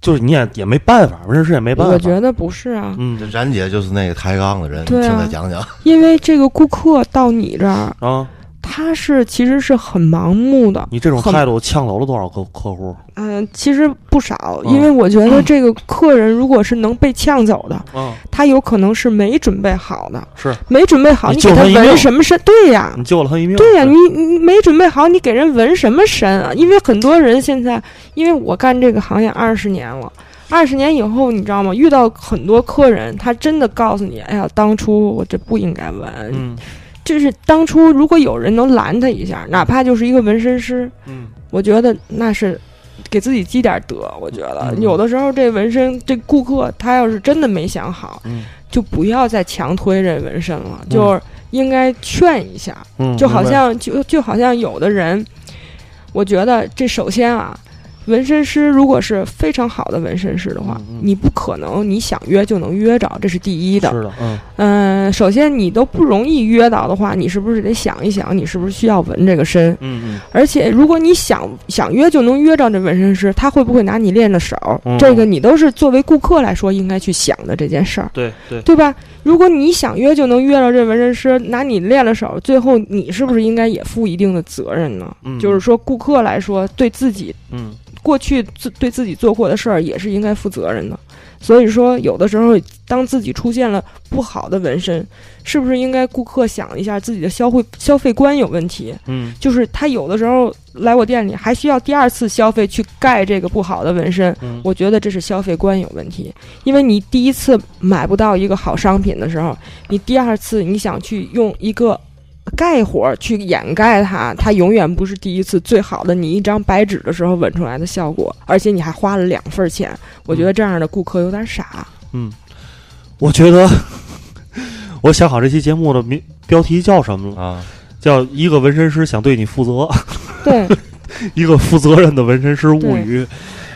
就是你也也没办法，纹身师也没办法。我觉得不是啊，嗯这冉姐就是那个抬杠的人，对啊听她讲讲。因为这个顾客到你这儿，啊，他是其实是很盲目的。你这种态度呛走了多少客客户？嗯、其实不少，嗯因为我觉得这个客人如果是能被呛走的，嗯，他有可能是没准备好的，是没准备好，你你给他纹什么身？对呀，你救了他一命。对呀，你你没准备好，你给人纹什么身啊？因为很多人现在，因为我干这个行业二十年了，二十年以后，你知道吗？遇到很多客人，他真的告诉你，哎呀，当初我这不应该纹，嗯就是当初如果有人能拦他一下，哪怕就是一个纹身师，嗯。我觉得那是给自己积点德。我觉得。嗯。有的时候这纹身，这顾客他要是真的没想好，嗯。就不要再强推这纹身了，就是应该劝一下。嗯，就好像就就好像有的人，我觉得这首先啊，纹身师如果是非常好的纹身师的话，你不可能你想约就能约着，这是第一的。是的，嗯嗯、首先你都不容易约到的话，你是不是得想一想，你是不是需要纹这个身？嗯嗯而且，如果你想想约就能约着这纹身师，他会不会拿你练的手？嗯这个你都是作为顾客来说应该去想的这件事儿，对对，对吧？如果你想约就能约着这纹身师，拿你练了手，最后你是不是应该也负一定的责任呢？嗯就是说，顾客来说，对自己嗯过去自对自己做过的事儿也是应该负责任的。所以说，有的时候当自己出现了不好的纹身，是不是应该顾客想一下自己的消费消费观有问题？嗯就是他有的时候来我店里还需要第二次消费去盖这个不好的纹身，嗯我觉得这是消费观有问题。因为你第一次买不到一个好商品的时候，你第二次你想去用一个盖火去掩盖它，它永远不是第一次最好的你一张白纸的时候纹出来的效果，而且你还花了两份钱，我觉得这样的顾客有点傻。嗯，我觉得我想好这期节目的名标题叫什么了，啊，叫一个纹身师想对你负责，对，一个负责任的纹身师物语。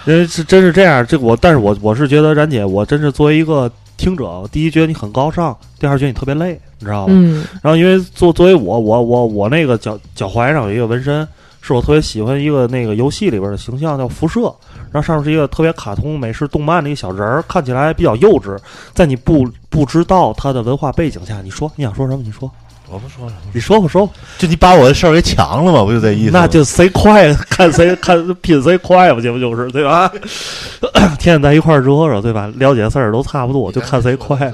因为是真是这样，这我，但是我我是觉得冉姐，我真是作为一个听者，我第一觉得你很高尚，第二觉得你特别累，你知道吗？嗯然后因为作作为我我我我那个脚脚踝上有一个纹身，是我特别喜欢一个那个游戏里边的形象叫辐射，然后上面是一个特别卡通美式动漫的一个小人儿，看起来比较幼稚，在你不不知道他的文化背景下，你说你想说什么？你说我不说了，你说吧说吧，就你把我的事儿给抢了嘛，不就这意思？那就谁快 看谁看拼谁快吧，这不就是对吧？天天在一块儿折腾对吧？了解事儿都差不多，就看谁快。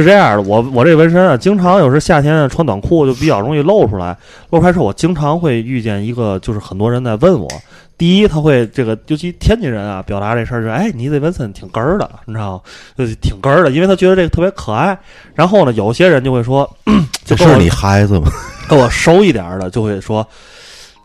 是这样的，我我这纹身啊，经常有时夏天啊穿短裤就比较容易露出来。露出来之后，我经常会遇见一个，就是很多人在问我。第一，他会这个，尤其天津人啊，表达这事儿就是，哎，你这纹身挺哏儿的，你知道吗？就是挺哏儿的，因为他觉得这个特别可爱。然后呢，有些人就会说，这是你孩子吗？跟我熟一点儿的，就会说，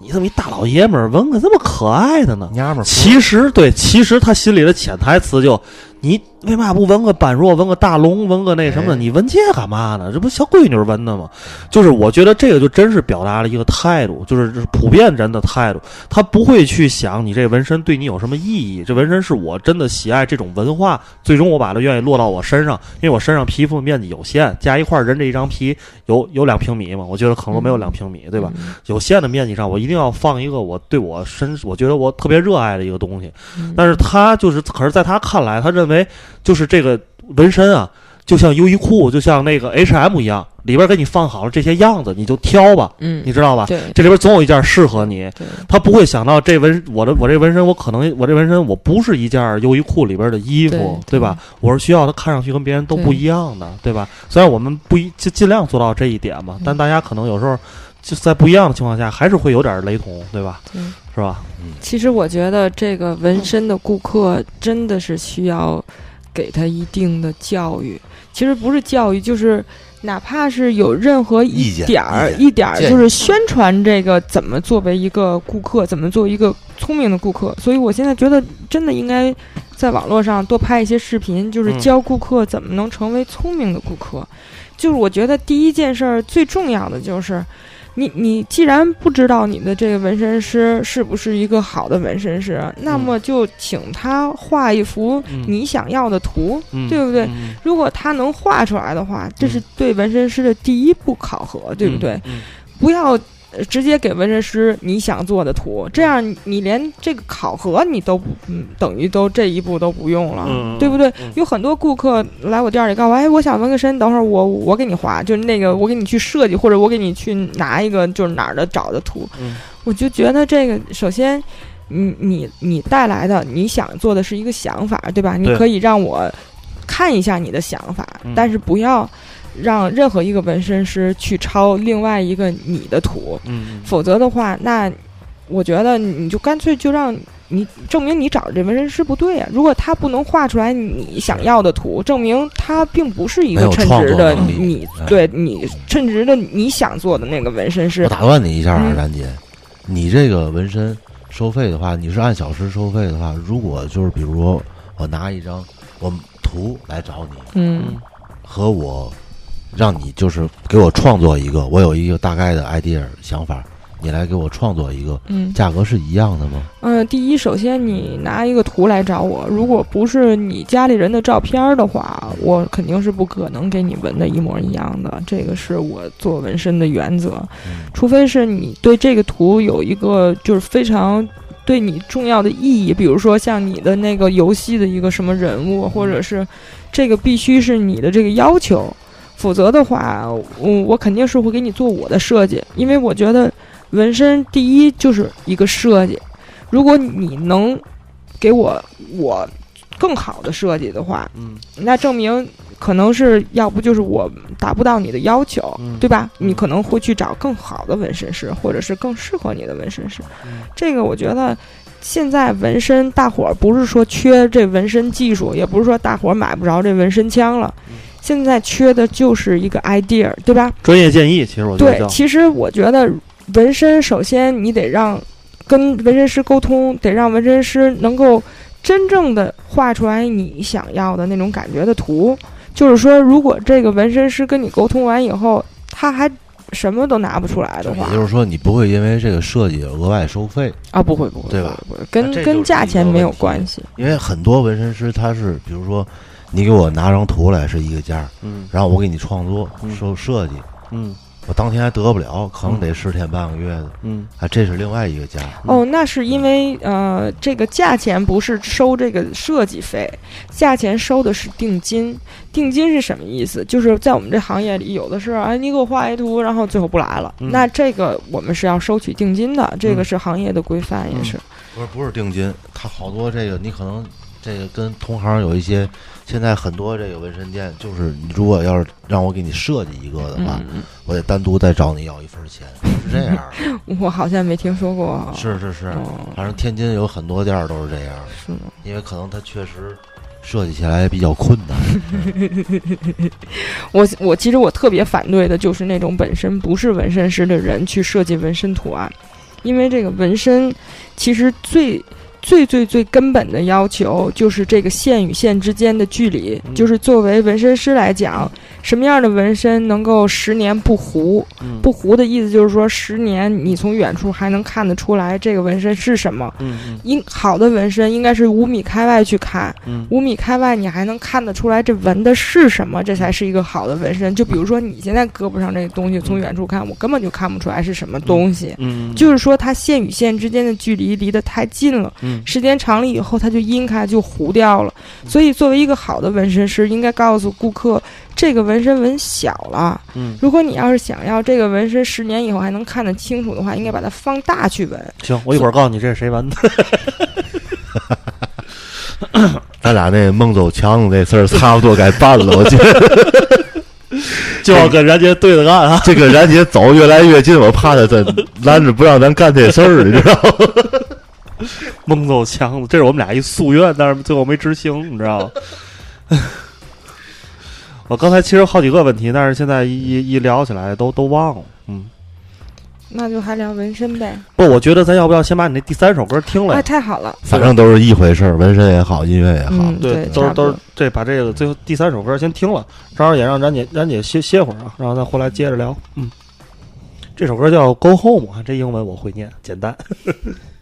你这么一大老爷们儿纹个这么可爱的呢？娘们儿，其实对，其实他心里的潜台词就，你为嘛不纹个般若，纹个大龙，纹个那什么你纹这干嘛呢？这不小闺女纹的吗？就是我觉得这个就真是表达了一个态度，就是普遍人的态度，他不会去想你这纹身对你有什么意义。这纹身是我真的喜爱这种文化，最终我把它愿意落到我身上，因为我身上皮肤面积有限，加一块儿人这一张皮有有两平米嘛，我觉得可能没有两平米，对吧？嗯有限的面积上，我一定要放一个我对我身，我觉得我特别热爱的一个东西。嗯但是他就是，可是在他看来，他认为就是这个纹身啊，就像优衣库，就像那个 H&M 一样，里边给你放好了这些样子，你就挑吧，嗯你知道吧？对这里边总有一件适合你。对他不会想到这纹我的我这纹身，我可能我这纹身我不是一件优衣库里边的衣服，对吧？我是需要它看上去跟别人都不一样的，对吧？虽然我们不一尽尽量做到这一点嘛，但大家可能有时候就在不一样的情况下，还是会有点雷同，对吧？对是吧？嗯其实我觉得这个纹身的顾客真的是需要给他一定的教育。其实不是教育，就是哪怕是有任何一点儿一点儿，就是宣传这个怎么作为一个顾客，怎么做一个聪明的顾客。所以我现在觉得真的应该在网络上多拍一些视频，就是嗯教顾客怎么能成为聪明的顾客。就是我觉得第一件事儿最重要的就是。你你既然不知道你的这个纹身师是不是一个好的纹身师，那么就请他画一幅嗯你想要的图，嗯对不对？嗯如果他能画出来的话，这是对纹身师的第一步考核，对不对？？嗯不要呃直接给纹身师你想做的图，这样你连这个考核你都不，嗯，等于都这一步都不用了，嗯对不对？嗯有很多顾客来我店里告诉我，哎，我想纹个身，等会儿我我给你画，就是那个我给你去设计，或者我给你去拿一个就是哪儿的找的图，嗯我就觉得这个首先。你你你带来的你想做的是一个想法，对吧？你可以让我看一下你的想法，嗯但是不要让任何一个纹身师去抄另外一个你的图，嗯否则的话，那我觉得你就干脆就让你证明你找的这纹身师不对啊。如果他不能画出来你想要的图，证明他并不是一个称职的你哎。对你称职的你想做的那个纹身师。我。打断你一下啊，嗯冉姐，你这个纹身收费的话，你是按小时收费的话，如果就是比如说我拿一张我图来找你，嗯。和我让你就是给我创作一个，我有一个大概的 idea 想法，你来给我创作一个，嗯价格是一样的吗？嗯，第一，首先你拿一个图来找我，如果不是你家里人的照片儿的话，我肯定是不可能给你纹的一模一样的。这个是我做纹身的原则，嗯除非是你对这个图有一个就是非常对你重要的意义，比如说像你的那个游戏的一个什么人物，或者是这个必须是你的这个要求，否则的话，嗯，我肯定是会给你做我的设计，因为我觉得纹身第一就是一个设计，如果你能给我我更好的设计的话，嗯那证明可能是要不就是我达不到你的要求，嗯对吧？嗯你可能会去找更好的纹身师，或者是更适合你的纹身师。嗯这个我觉得。现在纹身，大伙儿不是说缺这纹身技术，也不是说大伙儿买不着这纹身枪了，嗯现在缺的就是一个 idea，对吧？专业建议，其实我觉得，对其实我觉得纹身，首先你得让跟纹身师沟通，得让纹身师能够真正的画出来你想要的那种感觉的图。就是说，如果这个纹身师跟你沟通完以后，他还什么都拿不出来的话也，就是说，你不会因为这个设计额外收费，啊，不会不会，对吧不会？跟跟价钱没有关系。因为很多纹身师他是，比如说，你给我拿张图来是一个价，嗯然后我给你创作嗯收设计，嗯我当天还得不了，可能得十天半个月的，嗯啊，这是另外一个价。哦，那是因为呃，这个价钱不是收这个设计费，价钱收的是定金。定金是什么意思？就是在我们这行业里，有的是哎，你给我画一图，然后最后不来了，嗯那这个我们是要收取定金的，这个嗯是行业的规范，也嗯是。不是不是定金，他好多这个你可能这个跟同行有一些，现在很多这个纹身店，就是你如果要是让我给你设计一个的话，嗯，我得单独再找你要一份钱，是这样 我好像没听说过。是是是，哦，反正天津有很多店儿都是这样，是吗？因为可能它确实设计起来比较困难。我我其实我特别反对的就是那种本身不是纹身师的人去设计纹身图案，因为这个纹身其实最最最最根本的要求就是这个线与线之间的距离，嗯。就是作为纹身师来讲，什么样的纹身能够十年不糊？嗯不糊的意思就是说，十年你从远处还能看得出来这个纹身是什么。嗯嗯应好的纹身应该是五米开外去看，嗯五米开外，你还能看得出来这纹的是什么，这才是一个好的纹身。就比如说你现在胳膊上这个东西，从远处看，我根本就看不出来是什么东西。嗯，就是说，它线与线之间的距离离得太近了，嗯时间长了以后，它就阴开，就糊掉了。所以，作为一个好的纹身师，应该告诉顾客，这个纹身纹小了。嗯如果你要是想要这个纹身十年以后还能看得清楚的话，应该把它放大去纹。行，我一会儿告诉你这是谁纹的。咱俩那孟走强这事儿差不多该办了，我觉得 就要跟冉姐对着干啊！这个然姐走越来越近，我怕他真拦着不让咱干这事儿，你知道吗？蒙走强子，这是我们俩一夙愿，但是最后没执行，你知道吗？我刚才其实有好几个问题，但是现在一一一聊起来都都忘了。嗯，那就还聊纹身呗。不，我觉得咱要不要先把你那第三首歌听了哎，太好了。反正都是一回事儿，纹身也好，音乐也好。嗯，对，都是都是这把这个最后第三首歌先听了，正好也让冉姐冉姐歇歇会儿啊，然后咱回来接着聊。嗯，这首歌叫《Go Home》啊，这英文我会念，简单。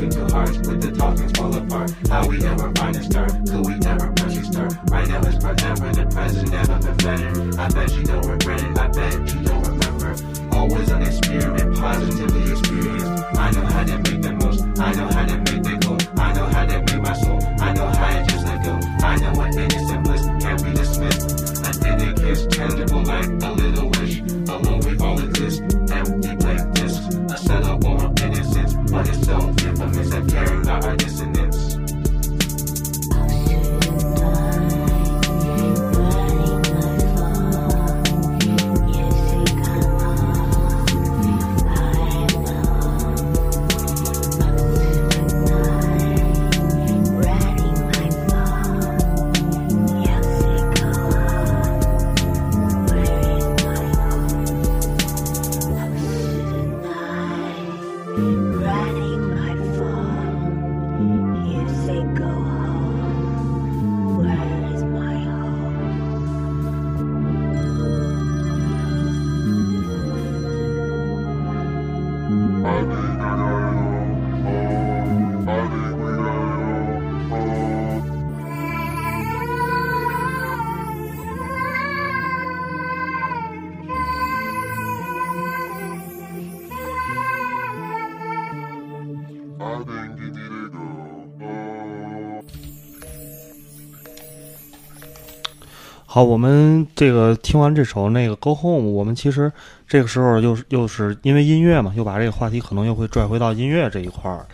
Between two hearts, with the talkings fall apart. How we ever find a start? Could we ever press restart? Right now is forever, the present never been better. I bet you don't regret 好，我们这个听完这首那个《Go Home》，我们其实这个时候又是又是因为音乐嘛，又把这个话题可能又会拽回到音乐这一块儿。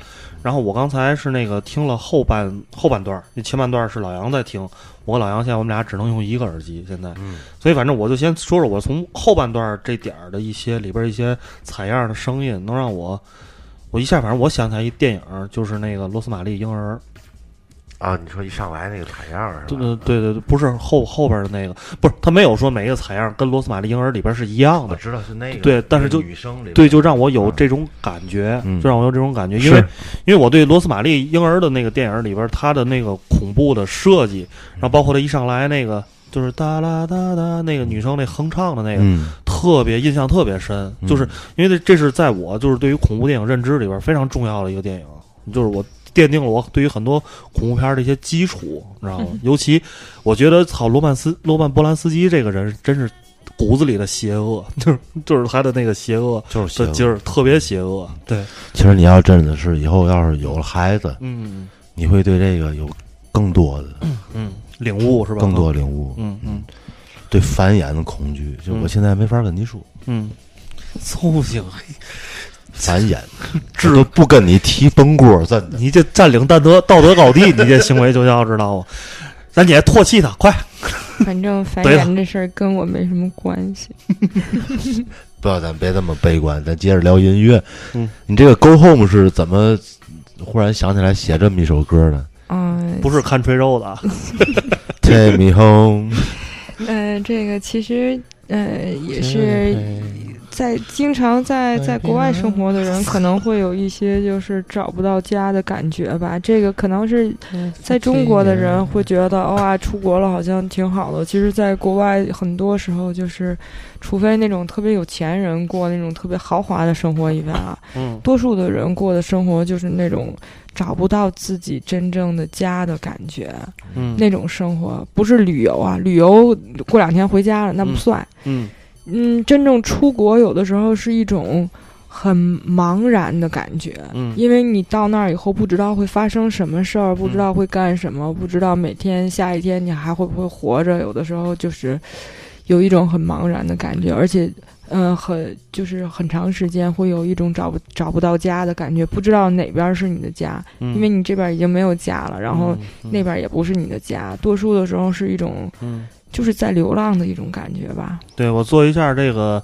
然后我刚才是那个听了后半后半段儿，那前半段儿是老杨在听，我和老杨现在我们俩只能用一个耳机，现在，嗯所以反正我就先说说我从后半段儿这点儿的一些里边儿一些采样的声音，能让我我一下反正我想起来一电影，就是那个《罗斯玛丽婴儿》。啊，你说一上来那个采样是对吧？对对对，不是后后边的那个，不是他没有说每一个采样跟《罗斯玛丽婴儿》里边是一样的，我知道是那个，对但是就女生里边对，就让我有这种感觉，嗯就让我有这种感觉，因为因为我对《罗斯玛丽婴儿》的那个电影里边，它的那个恐怖的设计，然后包括他一上来那个就是哒啦哒哒那个女生那哼唱的那个，嗯特别印象特别深，嗯就是因为这这是在我就是对于恐怖电影认知里边非常重要的一个电影，就是我奠定了我对于很多恐怖片的一些基础，你知道吗？尤其我觉得操罗曼斯罗曼波兰斯基这个人真是骨子里的邪恶，就是就是他的那个邪恶就是邪恶的劲儿特别邪恶，对，其实你要真的是以后要是有了孩子，嗯你会对这个有更多的、嗯，领悟是吧？更多领悟。嗯嗯对繁衍的恐惧，就嗯我现在没法跟你说嗯，操行，繁衍，治我都不跟你提崩锅，咱。你这占领道德道德高地，你这行为就要知道吗？咱姐唾弃他，快！反正繁衍这事儿跟我没什么关系。不要，咱别这么悲观，咱接着聊音乐。嗯，你这个《Go Home》是怎么忽然想起来写这么一首歌呢嗯，不是看吹肉的啊，？Take me home，呃，这个其实呃也是在经常在在国外生活的人，可能会有一些就是找不到家的感觉吧。这个可能是在中国的人会觉得哇，出国了好像挺好的。其实，在国外很多时候就是，除非那种特别有钱人过那种特别豪华的生活以外啊，嗯多数的人过的生活就是那种找不到自己真正的家的感觉。嗯那种生活不是旅游啊，旅游过两天回家了那不嗯算。嗯嗯，真正出国有的时候是一种很茫然的感觉，嗯。因为你到那儿以后不知道会发生什么事儿，不知道会干什么，不知道每天下一天你还会不会活着，有的时候就是有一种很茫然的感觉，而且。嗯，很就是很长时间会有一种找不找不到家的感觉，不知道哪边是你的家，嗯，因为你这边已经没有家了，然后嗯那边也不是你的家，多数的时候是一种嗯，就是在流浪的一种感觉吧。对我做一下这个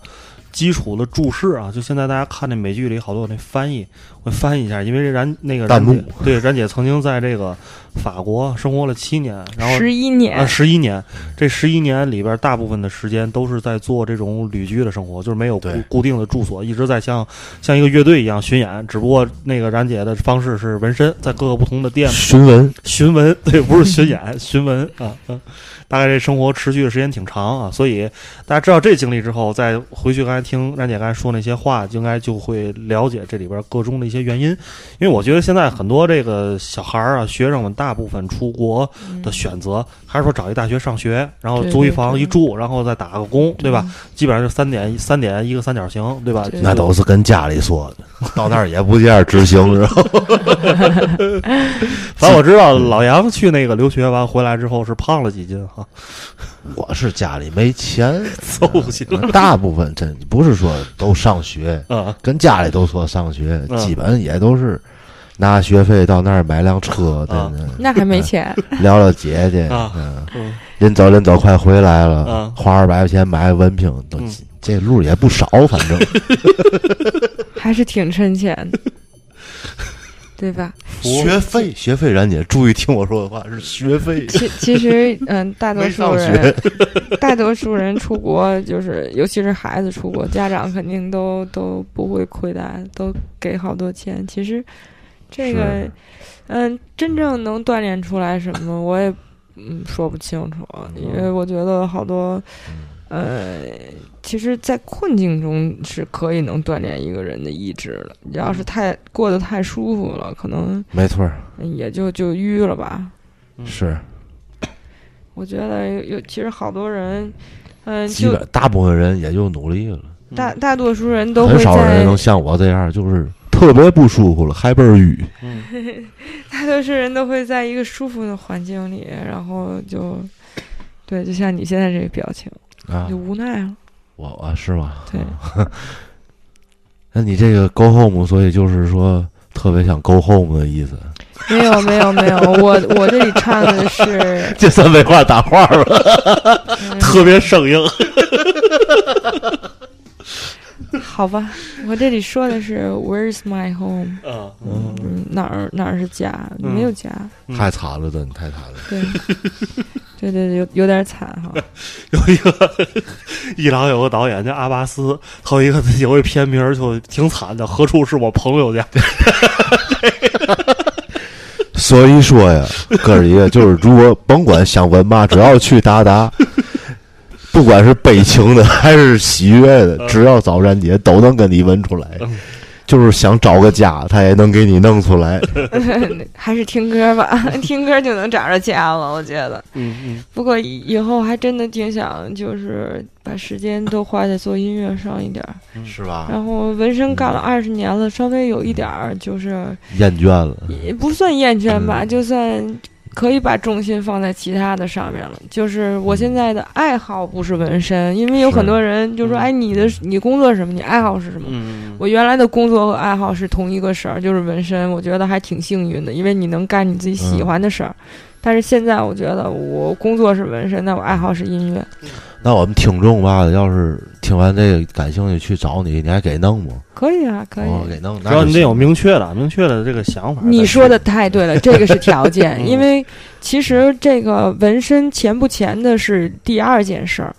基础的注释啊，就现在大家看那美剧里好多有那翻译，我翻译一下，因为这然那个弹幕然姐对然姐曾经在这个法国生活了七年，然后十一年。啊，十一年，这十一年里边，大部分的时间都是在做这种旅居的生活，就是没有固固定的住所，一直在像像一个乐队一样巡演。只不过那个冉姐的方式是纹身，在各个不同的店询问巡纹，对，不是巡演，巡纹啊，嗯，大概这生活持续的时间挺长啊，所以大家知道这经历之后，再回去刚才听冉姐刚才说那些话，应该就会了解这里边各中的一些原因。因为我觉得现在很多这个小孩儿啊，学生们大部分出国的选择，还是说找一大学上学，然后租一房一住，然后再打个工，对吧？基本上就三点三点一个三角形，对吧？那都是跟家里说的，到那儿也不见执行，然后 反正我知道老杨去那个留学完回来之后是胖了几斤哈，我是家里没钱，凑不行大部分真不是说都上学，啊。跟家里都说上学，嗯。基本也都是拿学费到那儿买辆车的，啊。那还没钱，聊聊姐姐，啊嗯，嗯。临走临走快回来了啊，花二百块钱买个文凭，都嗯。这路也不少，反正。还是挺趁钱的，对吧？学费学费，冉姐注意听我说的话，是学费，其其实，嗯，大多数人，大多数人出国，就是尤其是孩子出国，家长肯定都都不会亏待，都给好多钱。其实，这个，嗯，真正能锻炼出来什么，我也嗯说不清楚，因为我觉得好多，呃，其实，在困境中是可以能锻炼一个人的意志的。你要是太过得太舒服了，可能没错儿，也就就淤了吧。是我觉得有有，其实好多人，嗯、基就本大部分人也就努力了，大大多数人都很少人能像我这样，就是特别不舒服了还倍儿淤，嗯 大多数人都会在一个舒服的环境里，然后就，对，就像你现在这个表情，啊就，无奈了。我啊是吗？对，那你这个 go home，所以就是说特别想 go home 的意思，没有没有没有，我我这里唱的是，这算没话打话吧。嗯特别生硬。好吧，我这里说的是 Where's my home？啊，嗯，嗯，哪儿哪儿是家？嗯没有家。嗯太惨了，真的太惨了。对，对对对，有有点惨哈。有一个伊朗有个导演叫阿巴斯，还有一个有一片名儿就挺惨的，何处是我朋友家？所以说呀，哥儿几个就是，如果甭管想问嘛，只要去达达，不管是悲情的 还是喜悦的，嗯只要找冉姐都能跟你问出来嗯。就是想找个家，他也能给你弄出来。还是听歌吧，听歌就能找着家了，我觉得。嗯嗯不过以以后还真的挺想，就是把时间都花在做音乐上一点儿。是吧？然后纹身干了二十年了，稍微有一点儿就是厌倦了，也不算厌倦吧，嗯就算可以把重心放在其他的上面了。就是我现在的爱好不是纹身，因为有很多人就说：“嗯哎，你的你工作是什么？你爱好是什么？”嗯，我原来的工作和爱好是同一个事儿，就是纹身。我觉得还挺幸运的，因为你能干你自己喜欢的事儿。但是现在我觉得我工作是纹身，那我爱好是音乐，那我们听众吧，要是听完这个感兴趣去找你，你还给弄不？可以啊，可以。哦，给弄。只要你得有。明确的、明确的这个想法。你说的太对了，这个是条件，嗯因为其实这个纹身钱不钱的是第二件事儿，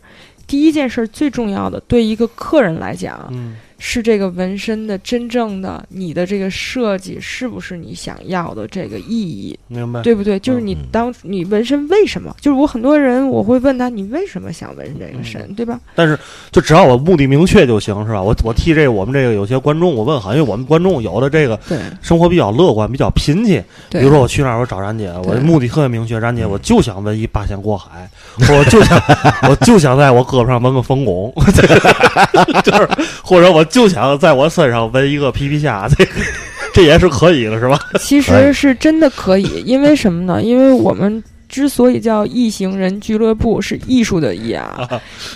第一件事儿最重要的，对一个客人来讲，嗯是这个纹身的真正的你的这个设计是不是你想要的这个意义，明白。对不对？就是你嗯当你纹身为什么？就是我很多人我会问他，你为什么想纹这个身，对吧？但是就只要我目的明确就行，是吧？我我替这个我们这个有些观众我问好，因为我们观众有的这个对生活比较乐观，比较贫气。比如说我去那儿我找冉姐，我的目的特别明确，冉姐我就想纹一八仙过海，我就想 我就想在我胳膊上纹个冯巩，就是 或者我就想在我身上纹一个皮皮虾，这这也是可以的，是吧？其实是真的可以，因为什么呢？因为我们之所以叫异行人俱乐部，是艺术的艺啊。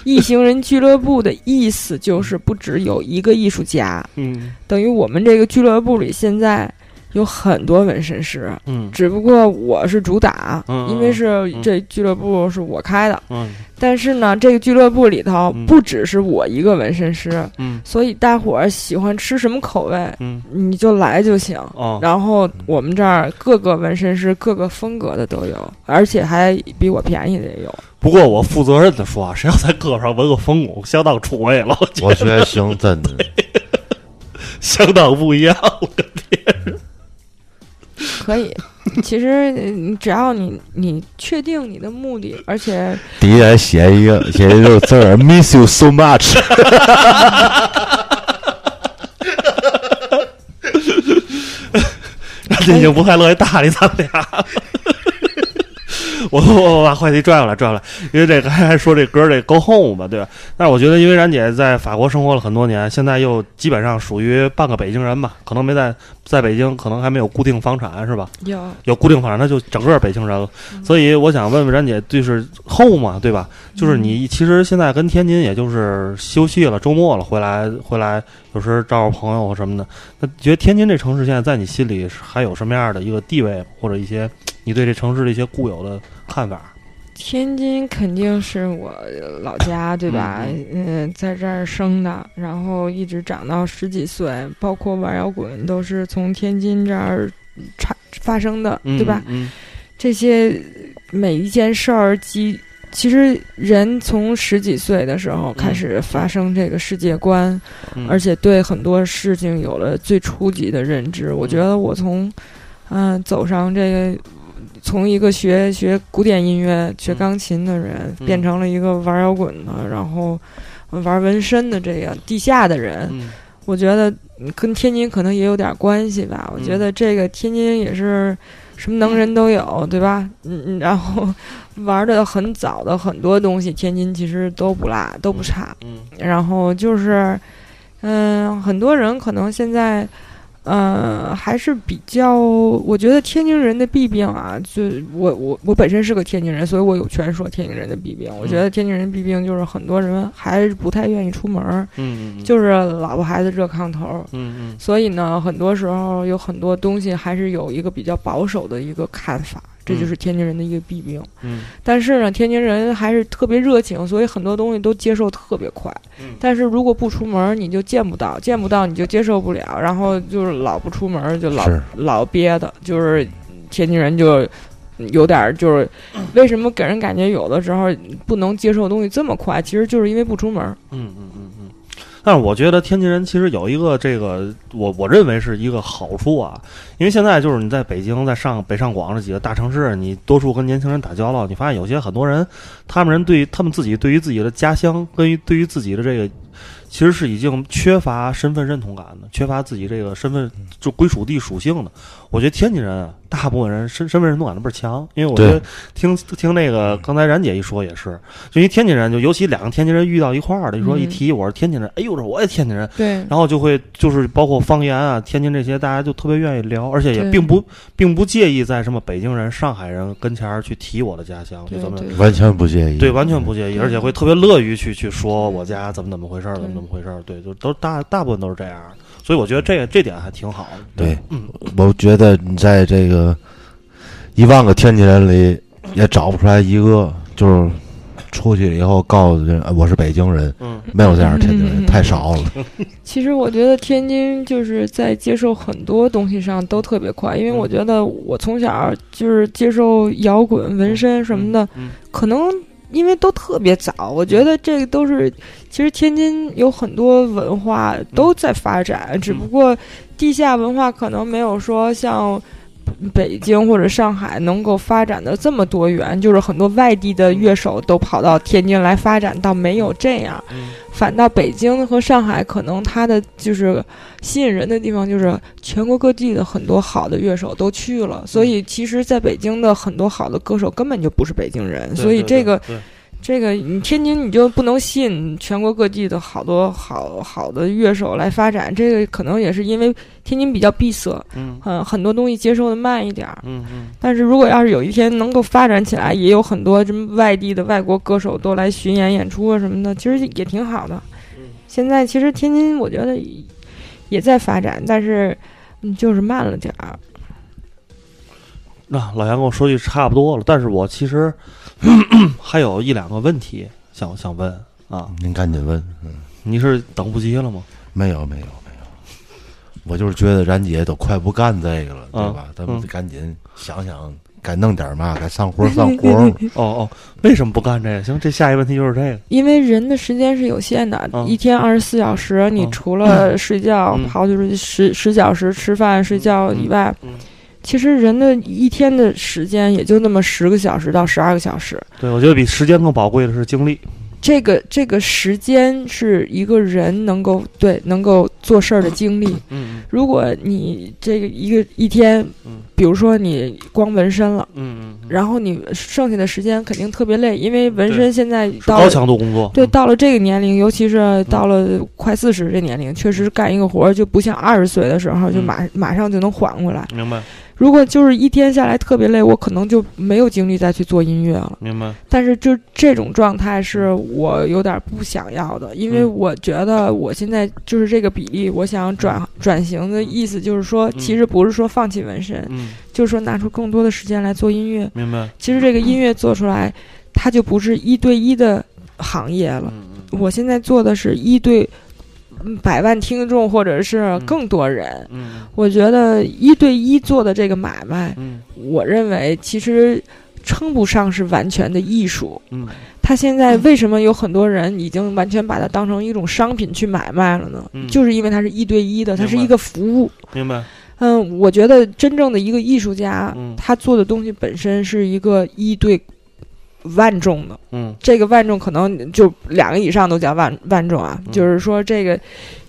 异行人俱乐部的意思就是不只有一个艺术家，嗯等于我们这个俱乐部里现在有很多纹身师，嗯只不过我是主打，嗯因为是嗯这俱乐部是我开的。嗯但是呢，这个俱乐部里头嗯不只是我一个纹身师，嗯所以大伙儿喜欢吃什么口味，嗯你就来就行。哦，然后我们这儿各个纹身师、各个风格的都有，而且还比我便宜的也有。不过我负责任的说啊，谁要在胳膊上纹个风骨，相当出位了，我觉得行，真的。相当不一样了。可以，其实你只要你你确定你的目的，而且底下还写一个写一个字儿，miss you so much。那已经不太乐意搭理咱们俩了。我我我把话题拽过来拽过来，因为这个还说这歌这 Go Home 吧，对吧？但是我觉得，因为冉姐在法国生活了很多年，现在又基本上属于半个北京人吧，可能没在在北京，可能还没有固定房产是吧？有有固定房产，那就整个北京人了。所以我想问问冉姐，就是 home 嘛，对吧？就是你其实现在跟天津，也就是休息了，周末了，回来回来，有时照顾朋友什么的。那觉得天津这城市现在在你心里还有什么样的一个地位，或者一些你对这城市的一些固有的看法？天津肯定是我老家，对吧？嗯、在这儿生的，然后一直长到十几岁，包括玩摇滚都是从天津这儿产发生的，嗯，对吧？嗯这些每一件事儿，其其实人从十几岁的时候开始发生这个世界观，嗯，而且对很多事情有了最初级的认知。我觉得我从嗯、走上这个。从一个学学古典音乐、学钢琴的人，嗯变成了一个玩摇滚的，然后玩纹身的这个地下的人。嗯我觉得嗯跟天津可能也有点关系吧。我觉得这个天津也是什么能人都有，对吧？嗯嗯，然后玩的很早的很多东西，天津其实都不落，都不差。嗯然后就是，嗯、很多人可能现在。呃，还是比较，我觉得天津人的弊病啊，就我我我本身是个天津人，所以我有权说天津人的弊病。我觉得天津人弊病就是很多人还是不太愿意出门儿，嗯，就是老婆孩子热炕头，嗯嗯。所以呢，很多时候有很多东西还是有一个比较保守的一个看法，这就是天津人的一个弊病。嗯但是呢，天津人还是特别热情，所以很多东西都接受特别快。嗯但是如果不出门，你就见不到，见不到你就接受不了，然后就是老不出门，就老老憋的，就是天津人就。有点儿就是，为什么给人感觉有的时候不能接受东西这么快？其实就是因为不出门。嗯嗯嗯嗯。但是我觉得天津人其实有一个这个，我我认为是一个好处啊，因为现在就是你在北京、在上北上广这几个大城市，你多数跟年轻人打交道，你发现有些很多人，他们人对于他们自己对于自己的家乡，跟于对于自己的这个，其实是已经缺乏身份认同感的，缺乏自己这个身份就归属地属性的。我觉得天津人啊，大部分人身身份认同感都倍儿强，因为我觉得听听那个刚才冉姐一说也是，就因为天津人，就尤其两个天津人遇到一块儿的，一说嗯。一提我是天津人，哎呦，这我也天津人，对，然后就会就是包括方言啊、天津这些，大家就特别愿意聊，而且也并不并不介意在什么北京人、上海人跟前儿去提我的家乡，就对怎么完全不介意。对，完全不介意，而且会特别乐于去去说我家怎么怎么回事儿，怎么怎么回事儿，对，就都大大部分都是这样，所以我觉得这个这点还挺好的。对，嗯。我觉得你在这个一万个天津人里也找不出来一个，就是出去以后告诉人哎我是北京人，嗯。没有这样的天津人，太少了。其实我觉得天津就是在接受很多东西上都特别快，因为我觉得我从小就是接受摇滚、纹身什么的，嗯。可能因为都特别早。我觉得这个都是，其实天津有很多文化都在发展，只不过地下文化可能没有说像。北京或者上海能够发展的这么多元，就是很多外地的乐手都跑到天津来发展，倒没有这样。嗯。反倒北京和上海，可能它的就是吸引人的地方，就是全国各地的很多好的乐手都去了，所以其实在北京的很多好的歌手根本就不是北京人，所以对这个对这个你天津你就不能吸引全国各地的好多好好的乐手来发展，这个可能也是因为天津比较闭塞，嗯嗯，很多东西接受的慢一点儿。嗯嗯但是如果要是有一天能够发展起来，也有很多什么外地的外国歌手都来巡演演出啊什么的，其实也挺好的。现在其实天津我觉得也也在发展，但是，嗯，就是慢了点儿。那、老杨跟我说句差不多了，但是我其实 还有一两个问题想想问啊，您赶紧问。嗯你是等不及了吗？没有没有没有，我就是觉得冉姐都快不干这个了，对吧？嗯咱们得赶紧想想该弄点嘛，该上活 上活。哦哦，为什么不干这个？行，这下一个问题就是这个。因为人的时间是有限的，嗯一天二十四小时，你嗯除了睡觉、嗯跑就是十十小时吃饭睡觉以外，嗯其实人的一天的时间也就那么十个小时到十二个小时。对，我觉得比时间更宝贵的是精力。这个这个时间是一个人能够对能够做事儿的精力。嗯如果你这个一个一天嗯，比如说你光纹身了。嗯嗯，然后你剩下的时间肯定特别累，因为纹身现在是高强度工作。对，到了这个年龄，尤其是到了快四十这年龄，确实干一个活儿就不像二十岁的时候就嗯马马上就能缓过来。明白如果就是一天下来特别累，我可能就没有精力再去做音乐了。明白。但是就这种状态是我有点不想要的，因为嗯我觉得我现在就是这个比例，我想转转型的意思就是说，嗯其实不是说放弃纹身，嗯，就是说拿出更多的时间来做音乐。明白。其实这个音乐做出来，它就不是一对一的行业了。我现在做的是一对嗯百万听众或者是更多人。嗯我觉得一对一做的这个买卖，嗯我认为其实称不上是完全的艺术。嗯它现在为什么有很多人已经完全把它当成一种商品去买卖了呢？嗯就是因为它是一对一的，它是一个服务。明白。嗯，我觉得真正的一个艺术家，嗯。他做的东西本身是一个一对万众的。嗯这个万众可能就两个以上都叫万万众啊，嗯就是说这个，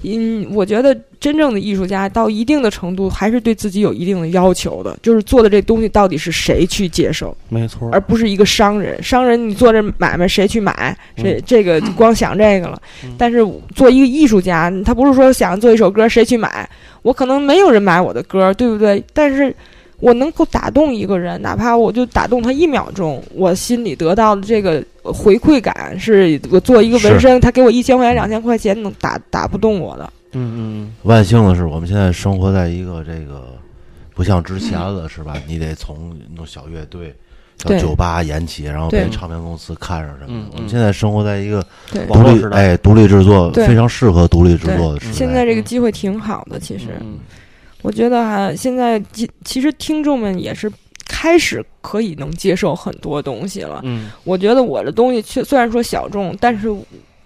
嗯，我觉得真正的艺术家到一定的程度，还是对自己有一定的要求的，就是做的这东西到底是谁去接受，没错。而不是一个商人。商人你做这买卖，谁去买？谁嗯这个光想这个了嗯。但是做一个艺术家，他不是说想做一首歌，谁去买？我可能没有人买我的歌，对不对？但是。我能够打动一个人，哪怕我就打动他一秒钟，我心里得到的这个回馈感，是我做一个纹身，他给我一千块钱、两千块钱，能打打不动我的。嗯嗯万幸的是，我们现在生活在一个这个不像之前了，是吧？你得从弄小乐队。到酒吧演起，然后对被唱片公司看上什么。我们嗯现在生活在一个，独立哎独立制作非常适合独立制作的时代。现在这个机会挺好的，其实。嗯我觉得哈、现在其其实听众们也是开始可以能接受很多东西了。嗯我觉得我的东西虽虽然说小众，但是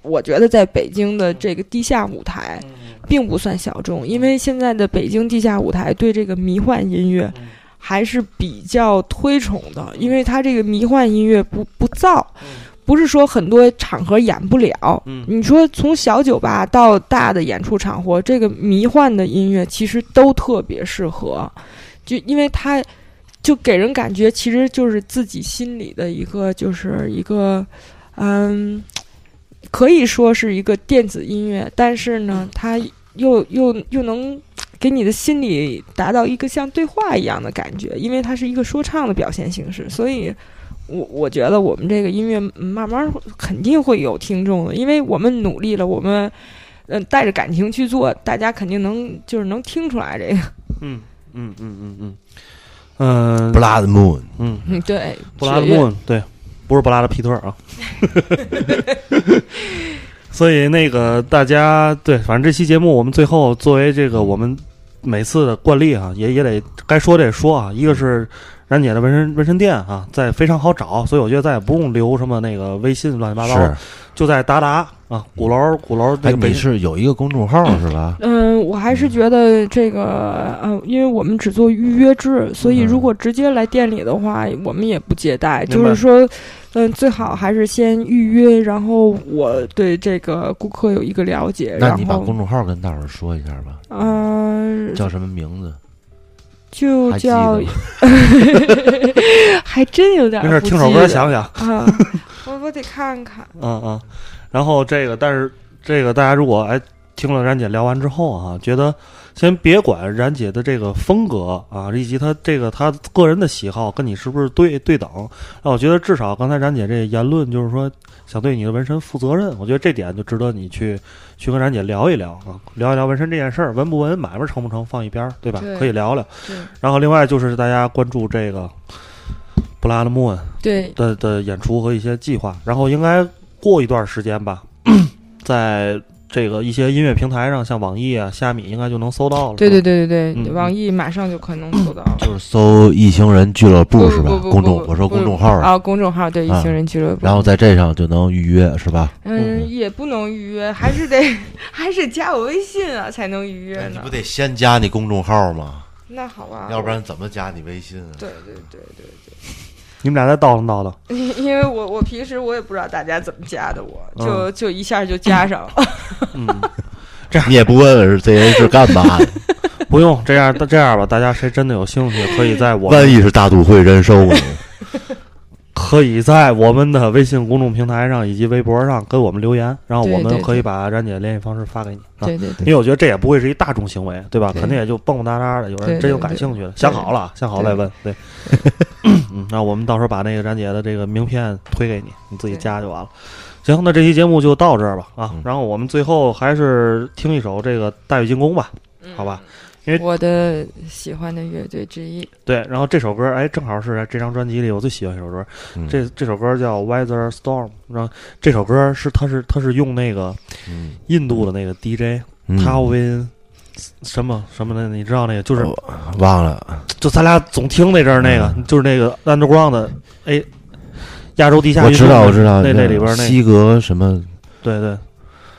我觉得在北京的这个地下舞台并不算小众，因为现在的北京地下舞台对这个迷幻音乐嗯还是比较推崇的，因为它这个迷幻音乐不不燥。不是说很多场合演不了，嗯。你说从小酒吧到大的演出场合，这个迷幻的音乐其实都特别适合，就因为它就给人感觉其实就是自己心里的一个就是一个嗯，可以说是一个电子音乐，但是呢，它又又又能给你的心里达到一个像对话一样的感觉，因为它是一个说唱的表现形式，所以。我我觉得我们这个音乐嗯慢慢会肯定会有听众的，因为我们努力了，我们嗯、呃带着感情去做，大家肯定能就是能听出来这个。嗯嗯嗯嗯嗯嗯 Blood Moon，嗯，嗯，对，布拉德血乐穆对，不是布拉德皮特啊。所以那个大家对，反正这期节目我们最后作为这个我们每次的惯例啊，也也得该说得说啊，一个是。冉姐的纹身纹身店啊，在非常好找，所以我觉得咱也不用留什么那个微信乱七八糟，是，就在达达啊，鼓楼鼓楼那哎，个北你是有一个公众号是吧？嗯，我还是觉得这个，呃，因为我们只做预约制，所以如果直接来店里的话，我们也不接待。就是说，嗯，最好还是先预约，然后我对这个顾客有一个了解，然那你把公，众号跟大伙儿说一下吧，嗯、叫什么名字？就叫 还真有点没事，不听首歌想想，啊，我我得看看。嗯嗯，然后这个，但是这个大家如果哎听了冉姐聊完之后啊，觉得先别管冉姐的这个风格啊，以及她这个她个人的喜好跟你是不是对对等，那我觉得至少刚才冉姐这言论就是说想对你的纹身负责任，我觉得这点就值得你去去跟冉姐聊一聊啊，聊一聊纹身这件事儿，纹不纹，买卖成不成，放一边儿，对吧？对。可以聊聊。然后另外就是大家关注这个布拉德莫恩对。的的演出和一些计划，然后应该过一段时间吧，在这个一些音乐平台上，像网易啊、虾米应该就能搜到了。对对，对对对，嗯网易马上就可能搜到了。就是搜“异星人俱乐部”是吧公众我说公众号，啊，公众号对异啊星人俱乐部。然后在这上就能预约是吧？嗯，也不能预约，还是得 还是加我微信啊才能预约呢哎你不。得先加你公众号吗？那好吧，要不然怎么加你微信啊？对对对对你们俩再叨叨叨叨。对，因因为我我平时我也不知道大家怎么加的我，就嗯就一下就加上了。嗯，这样你也不问问是这人是干嘛的？不用这样，这样吧，大家谁真的有兴趣，可以在我万一是大都会人寿呢？可以在我们的微信公众平台上以及微博上跟我们留言，然后我们可以把冉姐联系方式发给你。啊对对对因为我觉得这也不会是一大众行为，对吧？对肯定也就蹦蹦哒哒的，有人真有感兴趣的，想好了，想好了再问。对，嗯，那我们到时候把那个冉姐的这个名片推给你，你自己加就完了。行，那这期节目就到这儿吧啊嗯，然后我们最后还是听一首这个《大雨进攻》吧，好吧？因为我的喜欢的乐队之一。对，然后这首歌哎，正好是这张专辑里我最喜欢一首歌，嗯。这这首歌叫《Weather Storm》，然后这首歌是他是他是用那个嗯，印度的那个 DJ 嗯。Tawin 什么什么的，你知道那个就是我忘了，就咱俩总听那阵儿那个，嗯。就是那个 Underground 的，哎，亚洲地下我知道，我知道，那那里边那西格什么对对。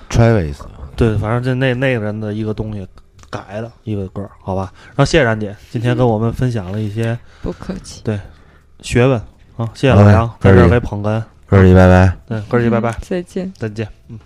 Travis，对，反正就那那个人的一个东西改的一个歌，好吧。然后谢谢冉姐今天跟我们分享了一些不客气，对学问啊，谢谢老杨在这儿给捧哏，哥儿几拜拜。对，哥儿几拜拜嗯，再见。再见，嗯。